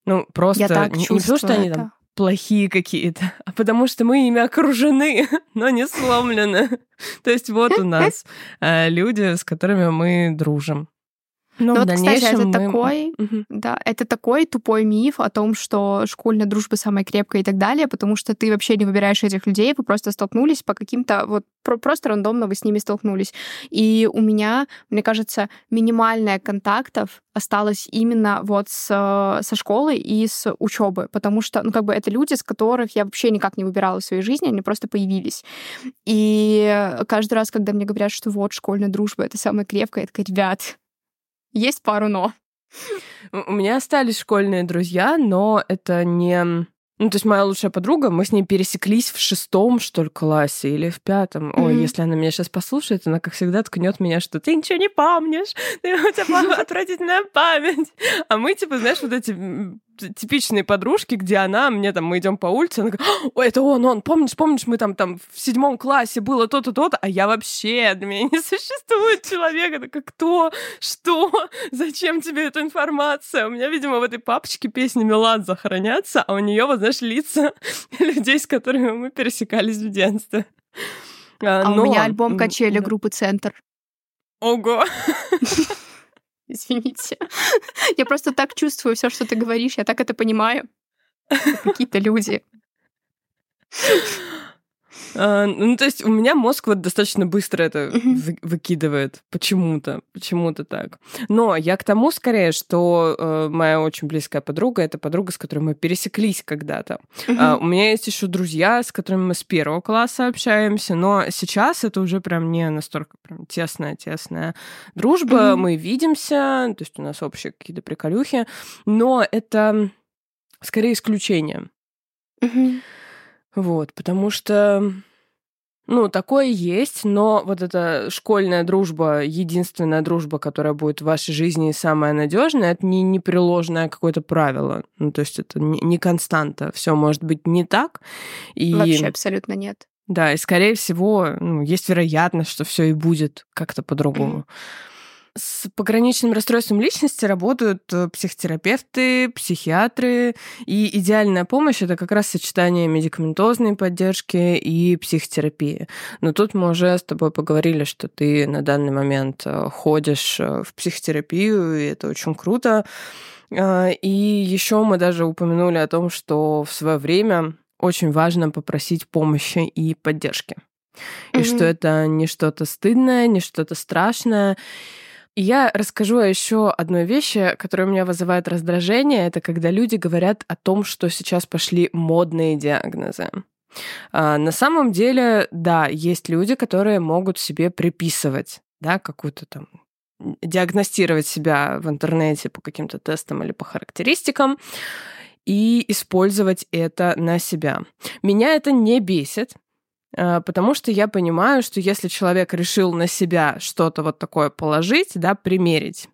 Ну, просто Я так не, не потому, что они там плохие какие-то, а потому что мы ими окружены, но не сломлены. То есть вот у нас э, люди, с которыми мы дружим. Но ну, вот, кстати, это мы... такой, угу. да, это такой тупой миф о том, что школьная дружба самая крепкая и так далее, потому что ты вообще не выбираешь этих людей, вы просто столкнулись по каким-то вот просто рандомно вы с ними столкнулись. И у меня, мне кажется, минимальная контактов осталось именно вот с, со школы и с учебы, потому что, ну, как бы это люди, с которых я вообще никак не выбирала в своей жизни, они просто появились. И каждый раз, когда мне говорят, что вот школьная дружба — это самая крепкая, я такая, ребят, есть пару но. У меня остались школьные друзья, но это не... Ну, то есть моя лучшая подруга, мы с ней пересеклись в шестом, что ли, классе или в пятом. Mm-hmm. Ой, если она меня сейчас послушает, она, как всегда, ткнет меня, что ты ничего не помнишь, ты, у тебя отвратительная память. А мы, типа, знаешь, вот эти типичные подружки, где она, мне там, мы идем по улице, она говорит, ой, это он, он, помнишь, помнишь, мы там, там в седьмом классе было то-то, то-то, а я вообще, для меня не существует человека, такая, кто, что, зачем тебе эта информация? У меня, видимо, в этой папочке песни Меладзе хранятся, а у нее, вот, знаешь, лица людей, с которыми мы пересекались в детстве. А, а Но... у меня альбом «Качели» группы «Центр». Ого! Извините. Я просто так чувствую все, что ты говоришь, я так это понимаю. Какие-то люди. А, ну, то есть у меня мозг вот достаточно быстро это вы- выкидывает. Почему-то. Почему-то так. Но я к тому скорее, что э, моя очень близкая подруга это подруга, с которой мы пересеклись когда-то. А, у меня есть еще друзья, с которыми мы с первого класса общаемся, но сейчас это уже прям не настолько прям тесная-тесная дружба. Мы видимся, то есть у нас общие какие-то приколюхи, но это скорее исключение. Вот, потому что ну, такое есть, но вот эта школьная дружба, единственная дружба, которая будет в вашей жизни самая надежная, это не непреложное какое-то правило. Ну, то есть это не, константа. Все может быть не так. И... Вообще абсолютно нет. Да, и скорее всего, ну, есть вероятность, что все и будет как-то по-другому. Mm-hmm. С пограничным расстройством личности работают э, психотерапевты, психиатры, и идеальная помощь это как раз сочетание медикаментозной поддержки и психотерапии. Но тут мы уже с тобой поговорили, что ты на данный момент э, ходишь э, в психотерапию, и это очень круто. И еще мы даже упомянули о том, что в свое время очень важно попросить помощи и поддержки. И mm-hmm. что это не что-то стыдное, не что-то страшное. Я расскажу еще одной вещи, которая у меня вызывает раздражение. Это когда люди говорят о том, что сейчас пошли модные диагнозы. А, на самом деле, да, есть люди, которые могут себе приписывать да, какую-то там диагностировать себя в интернете по каким-то тестам или по характеристикам и использовать это на себя. Меня это не бесит, потому что я понимаю, что если человек решил на себя что-то вот такое положить, да, примерить,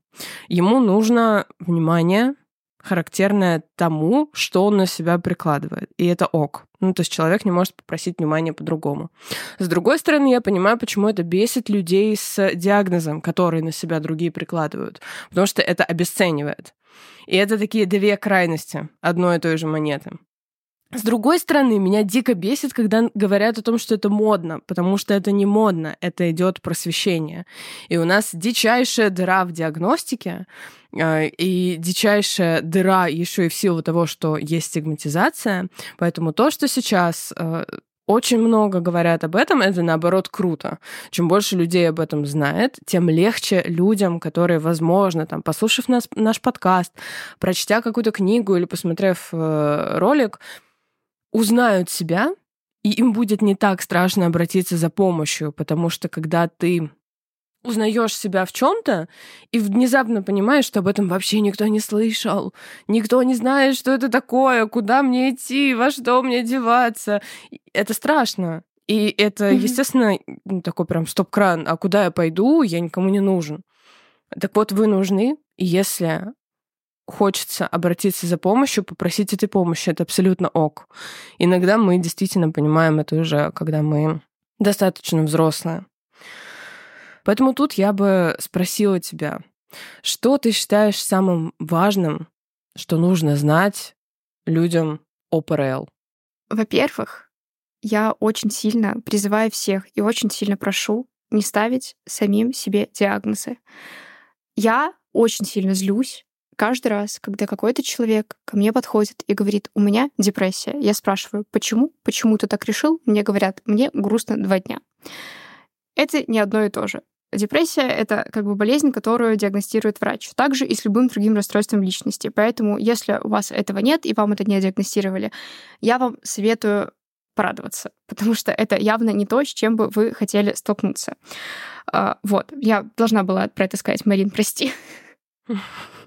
ему нужно внимание, характерное тому, что он на себя прикладывает. И это ок. Ну, то есть человек не может попросить внимания по-другому. С другой стороны, я понимаю, почему это бесит людей с диагнозом, которые на себя другие прикладывают. Потому что это обесценивает. И это такие две крайности одной и той же монеты. С другой стороны, меня дико бесит, когда говорят о том, что это модно, потому что это не модно, это идет просвещение. И у нас дичайшая дыра в диагностике, а, и дичайшая дыра еще и в силу того, что есть стигматизация. Поэтому то, что сейчас а, очень много говорят об этом, это наоборот круто. Чем больше людей об этом знает, тем легче людям, которые, возможно, там, послушав нас, наш подкаст, прочтя какую-то книгу или посмотрев э, ролик, узнают себя, и им будет не так страшно обратиться за помощью, потому что когда ты узнаешь себя в чем-то и внезапно понимаешь, что об этом вообще никто не слышал, никто не знает, что это такое, куда мне идти, во что мне деваться. Это страшно. И это, естественно, такой прям стоп-кран. А куда я пойду, я никому не нужен. Так вот, вы нужны, и если хочется обратиться за помощью, попросить этой помощи. Это абсолютно ок. Иногда мы действительно понимаем это уже, когда мы достаточно взрослые. Поэтому тут я бы спросила тебя, что ты считаешь самым важным, что нужно знать людям о ПРЛ? Во-первых, я очень сильно призываю всех и очень сильно прошу не ставить самим себе диагнозы. Я очень сильно злюсь, каждый раз, когда какой-то человек ко мне подходит и говорит, у меня депрессия, я спрашиваю, почему? Почему ты так решил? Мне говорят, мне грустно два дня. Это не одно и то же. Депрессия — это как бы болезнь, которую диагностирует врач. Также и с любым другим расстройством личности. Поэтому, если у вас этого нет и вам это не диагностировали, я вам советую порадоваться, потому что это явно не то, с чем бы вы хотели столкнуться. А, вот, я должна была про это сказать, Марин, прости.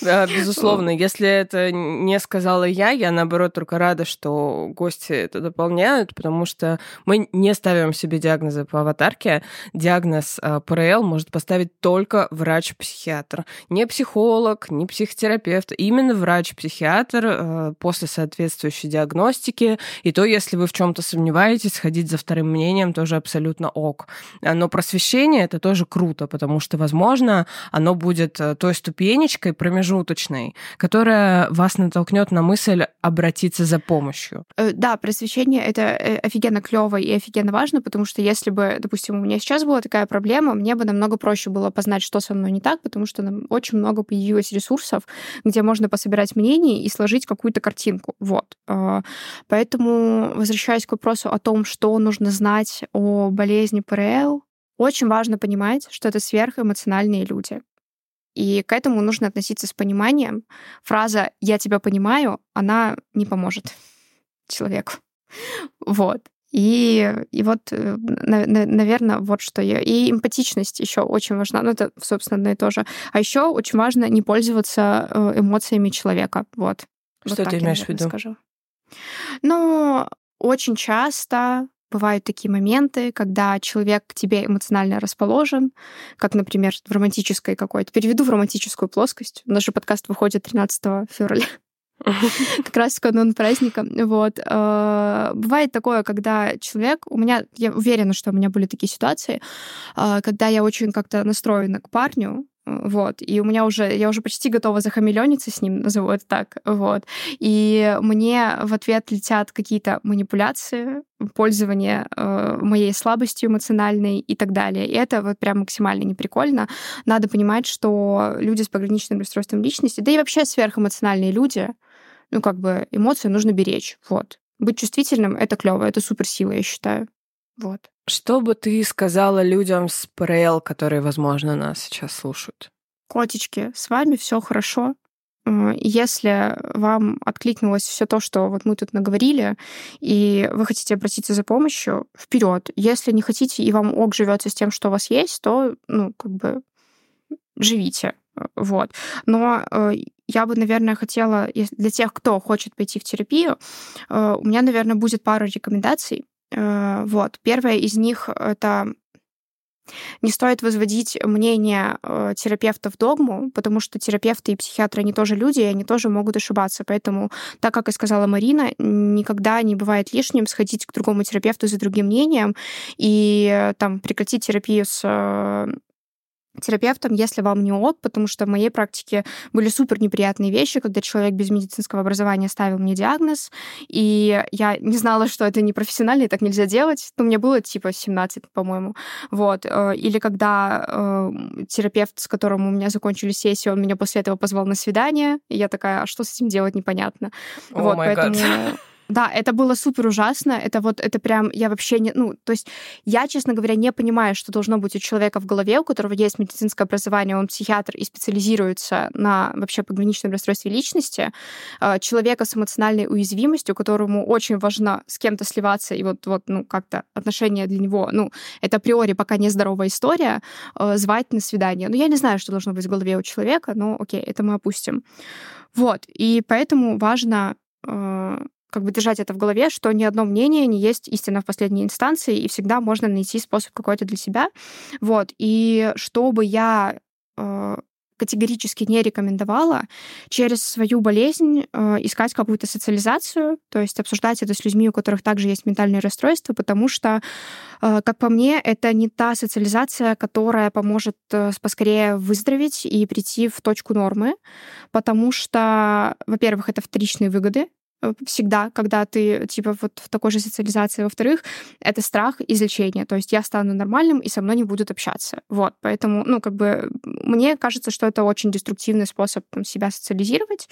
Да, безусловно. Если это не сказала я, я, наоборот, только рада, что гости это дополняют, потому что мы не ставим себе диагнозы по аватарке. Диагноз а, ПРЛ может поставить только врач-психиатр. Не психолог, не психотерапевт. Именно врач-психиатр а, после соответствующей диагностики. И то, если вы в чем то сомневаетесь, сходить за вторым мнением тоже абсолютно ок. Но просвещение — это тоже круто, потому что, возможно, оно будет той ступенечкой, промежуточной, которая вас натолкнет на мысль обратиться за помощью. Э, да, просвещение это э, офигенно клево и офигенно важно, потому что если бы, допустим, у меня сейчас была такая проблема, мне бы намного проще было познать, что со мной не так, потому что нам очень много появилось ресурсов, где можно пособирать мнения и сложить какую-то картинку. Вот. А, поэтому, возвращаясь к вопросу о том, что нужно знать о болезни ПРЛ, очень важно понимать, что это сверхэмоциональные люди. И к этому нужно относиться с пониманием. Фраза «я тебя понимаю», она не поможет человеку. Вот. И, и вот, э, наверное, вот что я... И эмпатичность еще очень важна. Ну, это, собственно, одно и то же. А еще очень важно не пользоваться э, эмоциями человека. Вот. Что вот ты имеешь в виду? Скажу. Ну, очень часто Бывают такие моменты, когда человек к тебе эмоционально расположен, как, например, в романтической какой-то. Переведу в романтическую плоскость. Наш же подкаст выходит 13 февраля. Как раз в канун праздника. Вот. Э, бывает такое, когда человек... У меня... Я уверена, что у меня были такие ситуации, э, когда я очень как-то настроена к парню, вот, и у меня уже, я уже почти готова захамелёниться с ним, назову это так, вот, и мне в ответ летят какие-то манипуляции, пользование э, моей слабостью эмоциональной и так далее. И это вот прям максимально неприкольно. Надо понимать, что люди с пограничным расстройством личности, да и вообще сверхэмоциональные люди, ну, как бы эмоции нужно беречь, вот. Быть чувствительным — это клево, это суперсила, я считаю. Вот. Что бы ты сказала людям с ПРЛ, которые, возможно, нас сейчас слушают? Котички, с вами все хорошо. Если вам откликнулось все то, что вот мы тут наговорили, и вы хотите обратиться за помощью, вперед. Если не хотите, и вам ок живется с тем, что у вас есть, то, ну, как бы живите. Вот. Но э, я бы, наверное, хотела, для тех, кто хочет пойти в терапию, э, у меня, наверное, будет пара рекомендаций. Э, вот. Первая из них — это не стоит возводить мнение э, терапевта в догму, потому что терапевты и психиатры, они тоже люди, и они тоже могут ошибаться. Поэтому, так как и сказала Марина, никогда не бывает лишним сходить к другому терапевту за другим мнением и э, там прекратить терапию с терапевтом, если вам не ок, потому что в моей практике были супер неприятные вещи, когда человек без медицинского образования ставил мне диагноз, и я не знала, что это не профессионально, и так нельзя делать. Ну, мне было типа 17, по-моему. Вот. Э, или когда э, терапевт, с которым у меня закончили сессию, он меня после этого позвал на свидание, и я такая, а что с этим делать, непонятно. Oh вот, поэтому... Да, это было супер ужасно. Это вот, это прям, я вообще не, ну, то есть я, честно говоря, не понимаю, что должно быть у человека в голове, у которого есть медицинское образование, он психиатр и специализируется на вообще пограничном расстройстве личности, а, человека с эмоциональной уязвимостью, которому очень важно с кем-то сливаться, и вот, вот ну, как-то отношения для него, ну, это априори пока не здоровая история, а, звать на свидание. Ну, я не знаю, что должно быть в голове у человека, но окей, это мы опустим. Вот, и поэтому важно а, как бы держать это в голове, что ни одно мнение не есть истина в последней инстанции, и всегда можно найти способ какой-то для себя. Вот. И чтобы я э, категорически не рекомендовала через свою болезнь э, искать какую-то социализацию, то есть обсуждать это с людьми, у которых также есть ментальные расстройства, потому что, э, как по мне, это не та социализация, которая поможет э, поскорее выздороветь и прийти в точку нормы, потому что, во-первых, это вторичные выгоды, всегда, когда ты, типа, вот в такой же социализации. Во-вторых, это страх излечения. То есть я стану нормальным, и со мной не будут общаться. Вот, поэтому, ну, как бы, мне кажется, что это очень деструктивный способ там, себя социализировать.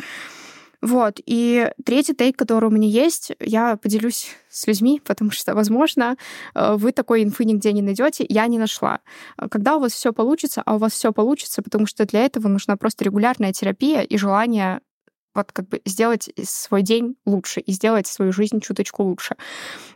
Вот. И третий тейк, который у меня есть, я поделюсь с людьми, потому что, возможно, э, вы такой инфы нигде не найдете. Я не нашла. Когда у вас все получится, а у вас все получится, потому что для этого нужна просто регулярная терапия и желание вот как бы сделать свой день лучше и сделать свою жизнь чуточку лучше.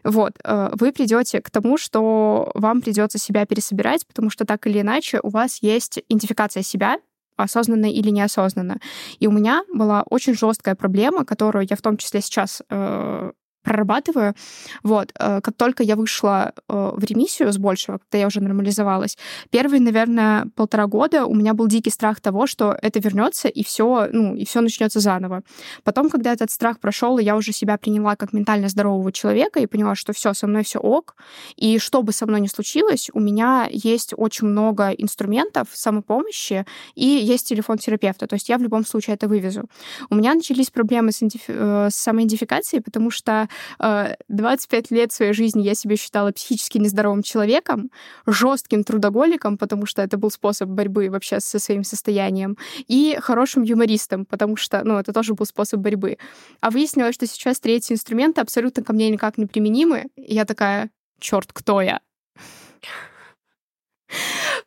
Вот. Э, вы придете к тому, что вам придется себя пересобирать, потому что так или иначе у вас есть идентификация себя, осознанно или неосознанно. И у меня была очень жесткая проблема, которую я в том числе сейчас э, прорабатываю. Вот. Э, как только я вышла э, в ремиссию с большего, когда я уже нормализовалась, первые, наверное, полтора года у меня был дикий страх того, что это вернется и все, ну, и все начнется заново. Потом, когда этот страх прошел, и я уже себя приняла как ментально здорового человека и поняла, что все, со мной все ок, и что бы со мной ни случилось, у меня есть очень много инструментов самопомощи и есть телефон терапевта. То есть я в любом случае это вывезу. У меня начались проблемы с, идентифи- э, с самоидентификацией, потому что 25 э, лет своей жизни я себя считала психически нездоровым человеком, жестким трудоголиком, потому что это был способ борьбы вообще со своим состоянием, и хорошим юмористом, потому что, ну, это тоже был способ борьбы. А выяснилось, что сейчас третий инструменты абсолютно ко мне никак не применимы. И я такая, черт, кто я?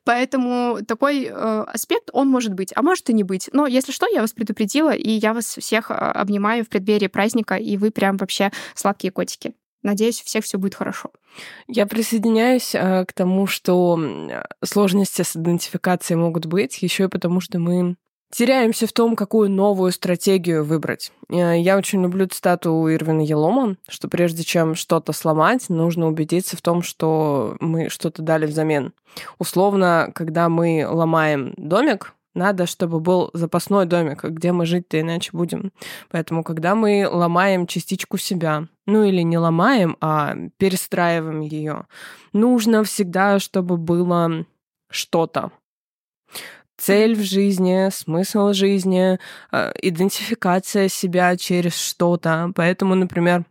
Поэтому такой э, аспект, он может быть, а может и не быть. Но если что, я вас предупредила, и я вас всех э, обнимаю в преддверии праздника, и вы прям вообще сладкие котики. Надеюсь, у всех все будет хорошо. Я присоединяюсь э, к тому, что сложности с идентификацией могут быть, еще и потому, что мы теряемся в том, какую новую стратегию выбрать. Э, я очень люблю цитату Ирвина Елома, что прежде чем что-то сломать, нужно убедиться в том, что мы что-то дали взамен. Условно, когда мы ломаем домик, надо, чтобы был запасной домик, где мы жить-то иначе будем. Поэтому, когда мы ломаем частичку себя, ну или не ломаем, а перестраиваем ее, нужно всегда, чтобы было что-то цель в жизни, смысл жизни, э, идентификация себя через что-то. Поэтому, например,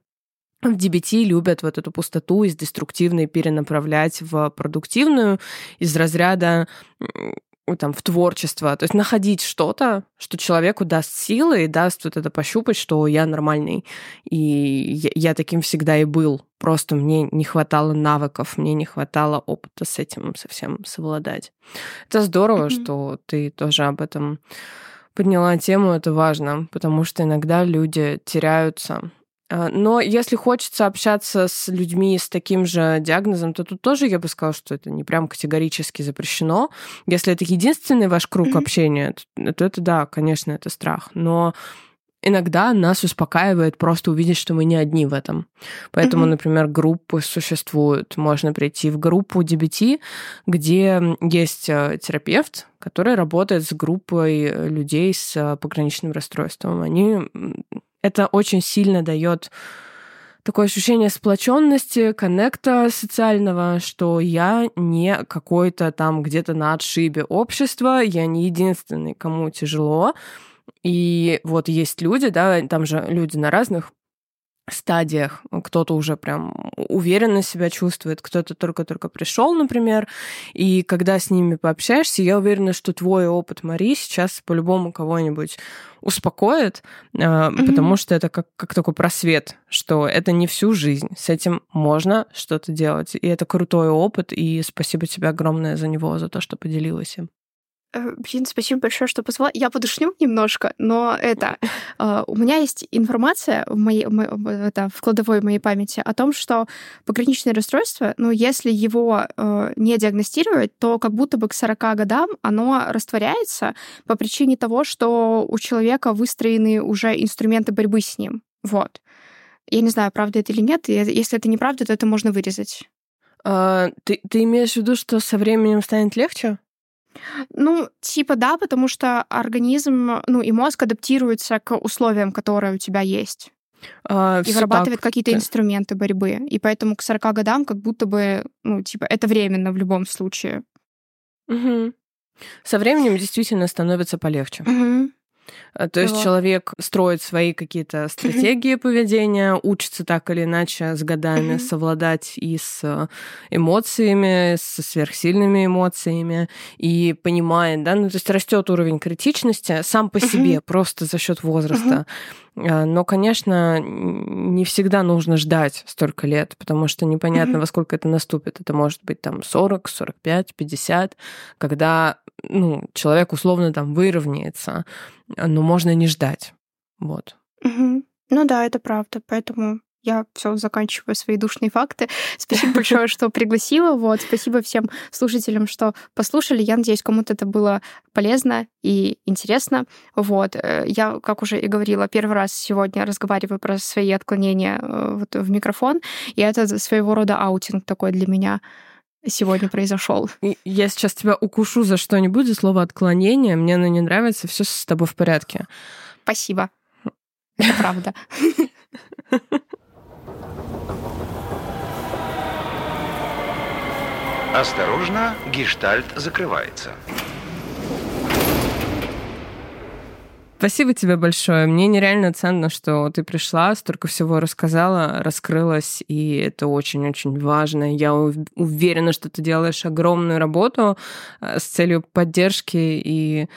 в DBT любят вот эту пустоту из деструктивной перенаправлять в продуктивную из разряда там, в творчество. То есть находить что-то, что человеку даст силы и даст вот это пощупать, что я нормальный. И я, я таким всегда и был. Просто мне не хватало навыков, мне не хватало опыта с этим совсем совладать. Это здорово, mm-hmm. что ты тоже об этом подняла тему, это важно, потому что иногда люди теряются но если хочется общаться с людьми с таким же диагнозом, то тут тоже я бы сказала, что это не прям категорически запрещено. Если это единственный ваш круг mm-hmm. общения, то, то это да, конечно, это страх. Но иногда нас успокаивает просто увидеть, что мы не одни в этом. Поэтому, mm-hmm. например, группы существуют. Можно прийти в группу DBT, где есть э, терапевт, который работает с группой людей с э, пограничным расстройством. Они это очень сильно дает такое ощущение сплоченности, коннекта социального, что я не какой-то там где-то на отшибе общества, я не единственный, кому тяжело. И вот есть люди, да, там же люди на разных стадиях. Кто-то уже прям уверенно себя чувствует, кто-то только-только пришел, например. И когда с ними пообщаешься, я уверена, что твой опыт, Мари, сейчас по-любому кого-нибудь успокоит, mm-hmm. потому что это как, как такой просвет, что это не всю жизнь. С этим можно что-то делать. И это крутой опыт, и спасибо тебе огромное за него, за то, что поделилась им. Э, блин, спасибо большое, что позвала. Я подушню немножко, но это... Э, у меня есть информация в, моей, это, в кладовой моей памяти о том, что пограничное расстройство, ну, если его э, не диагностировать, то как будто бы к 40 годам оно растворяется по причине того, что у человека выстроены уже инструменты борьбы с ним. Вот. Я не знаю, правда это или нет. Если это неправда, то это можно вырезать. А, ты, ты имеешь в виду, что со временем станет легче? Ну, типа да, потому что организм, ну и мозг адаптируется к условиям, которые у тебя есть. А, и вырабатывает какие-то инструменты борьбы. И поэтому к 40 годам как будто бы, ну, типа, это временно в любом случае. Угу. Со временем действительно становится полегче. Угу. Э, то есть человек строит свои какие-то стратегии поведения, учится так или иначе с годами совладать и с эмоциями, со сверхсильными эмоциями, и понимает, да, ну то есть растет уровень критичности сам по себе, просто за счет возраста. Э, но, конечно, не всегда нужно ждать столько лет, потому что непонятно, во сколько это наступит. Это может быть там 40, 45, 50, когда ну, человек условно там выровняется, но можно не ждать. Вот. Угу. Ну да, это правда. Поэтому я все заканчиваю свои душные факты. Спасибо большое, что пригласила. Вот, спасибо всем слушателям, что послушали. Я надеюсь, кому-то это было полезно и интересно. Вот, э, я, как уже и говорила, первый раз сегодня разговариваю про свои отклонения э, вот в микрофон, и это своего рода аутинг такой для меня сегодня произошел. Я сейчас тебя укушу за что-нибудь, за слово отклонение. Мне оно не нравится, все с тобой в порядке. Спасибо. Это правда. Осторожно, гештальт закрывается. Спасибо тебе большое. Мне нереально ценно, что ты пришла, столько всего рассказала, раскрылась, и это очень-очень важно. Я уверена, что ты делаешь огромную работу э, с целью поддержки и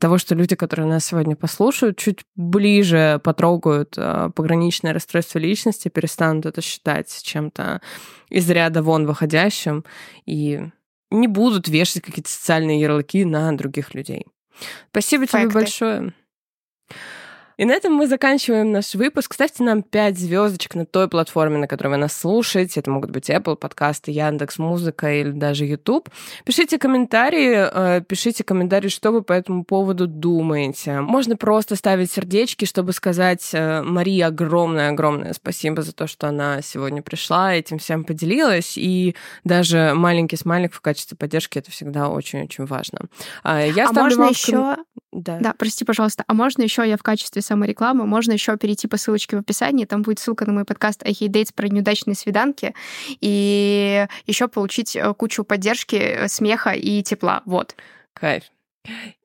того, что люди, которые нас сегодня послушают, чуть ближе потрогают э, пограничное расстройство личности, перестанут это считать чем-то из ряда вон выходящим и не будут вешать какие-то социальные ярлыки на других людей. Спасибо Факты. тебе большое. И на этом мы заканчиваем наш выпуск. Ставьте нам 5 звездочек на той платформе, на которой вы нас слушаете. Это могут быть Apple подкасты, Яндекс Музыка или даже YouTube. Пишите комментарии, э, пишите комментарии, что вы по этому поводу думаете. Можно просто ставить сердечки, чтобы сказать э, Марии огромное-огромное спасибо за то, что она сегодня пришла, этим всем поделилась. И даже маленький смайлик в качестве поддержки это всегда очень-очень важно. А, я а можно вам... еще... Да. да, прости, пожалуйста. А можно еще я в качестве саморекламы, можно еще перейти по ссылочке в описании, там будет ссылка на мой подкаст I Hate Dates про неудачные свиданки, и еще получить э, кучу поддержки, э, смеха и тепла. Вот. Кайф.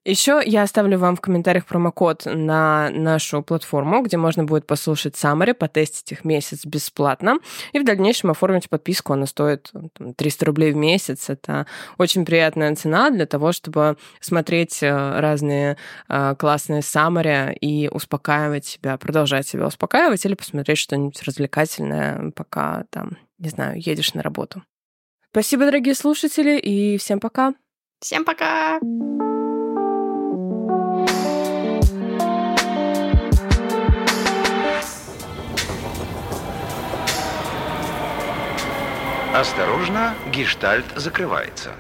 Еще я оставлю вам в комментариях промокод на нашу платформу, где можно будет послушать Самари, потестить их месяц бесплатно, и в дальнейшем оформить подписку. Она стоит там, 300 рублей в месяц. Это очень приятная цена для того, чтобы смотреть э, разные э, классные Самари и успокаивать себя, продолжать себя успокаивать или посмотреть что-нибудь развлекательное, пока там, не знаю, едешь на работу. Спасибо, дорогие слушатели, и всем пока. Всем пока! Осторожно, гештальт закрывается.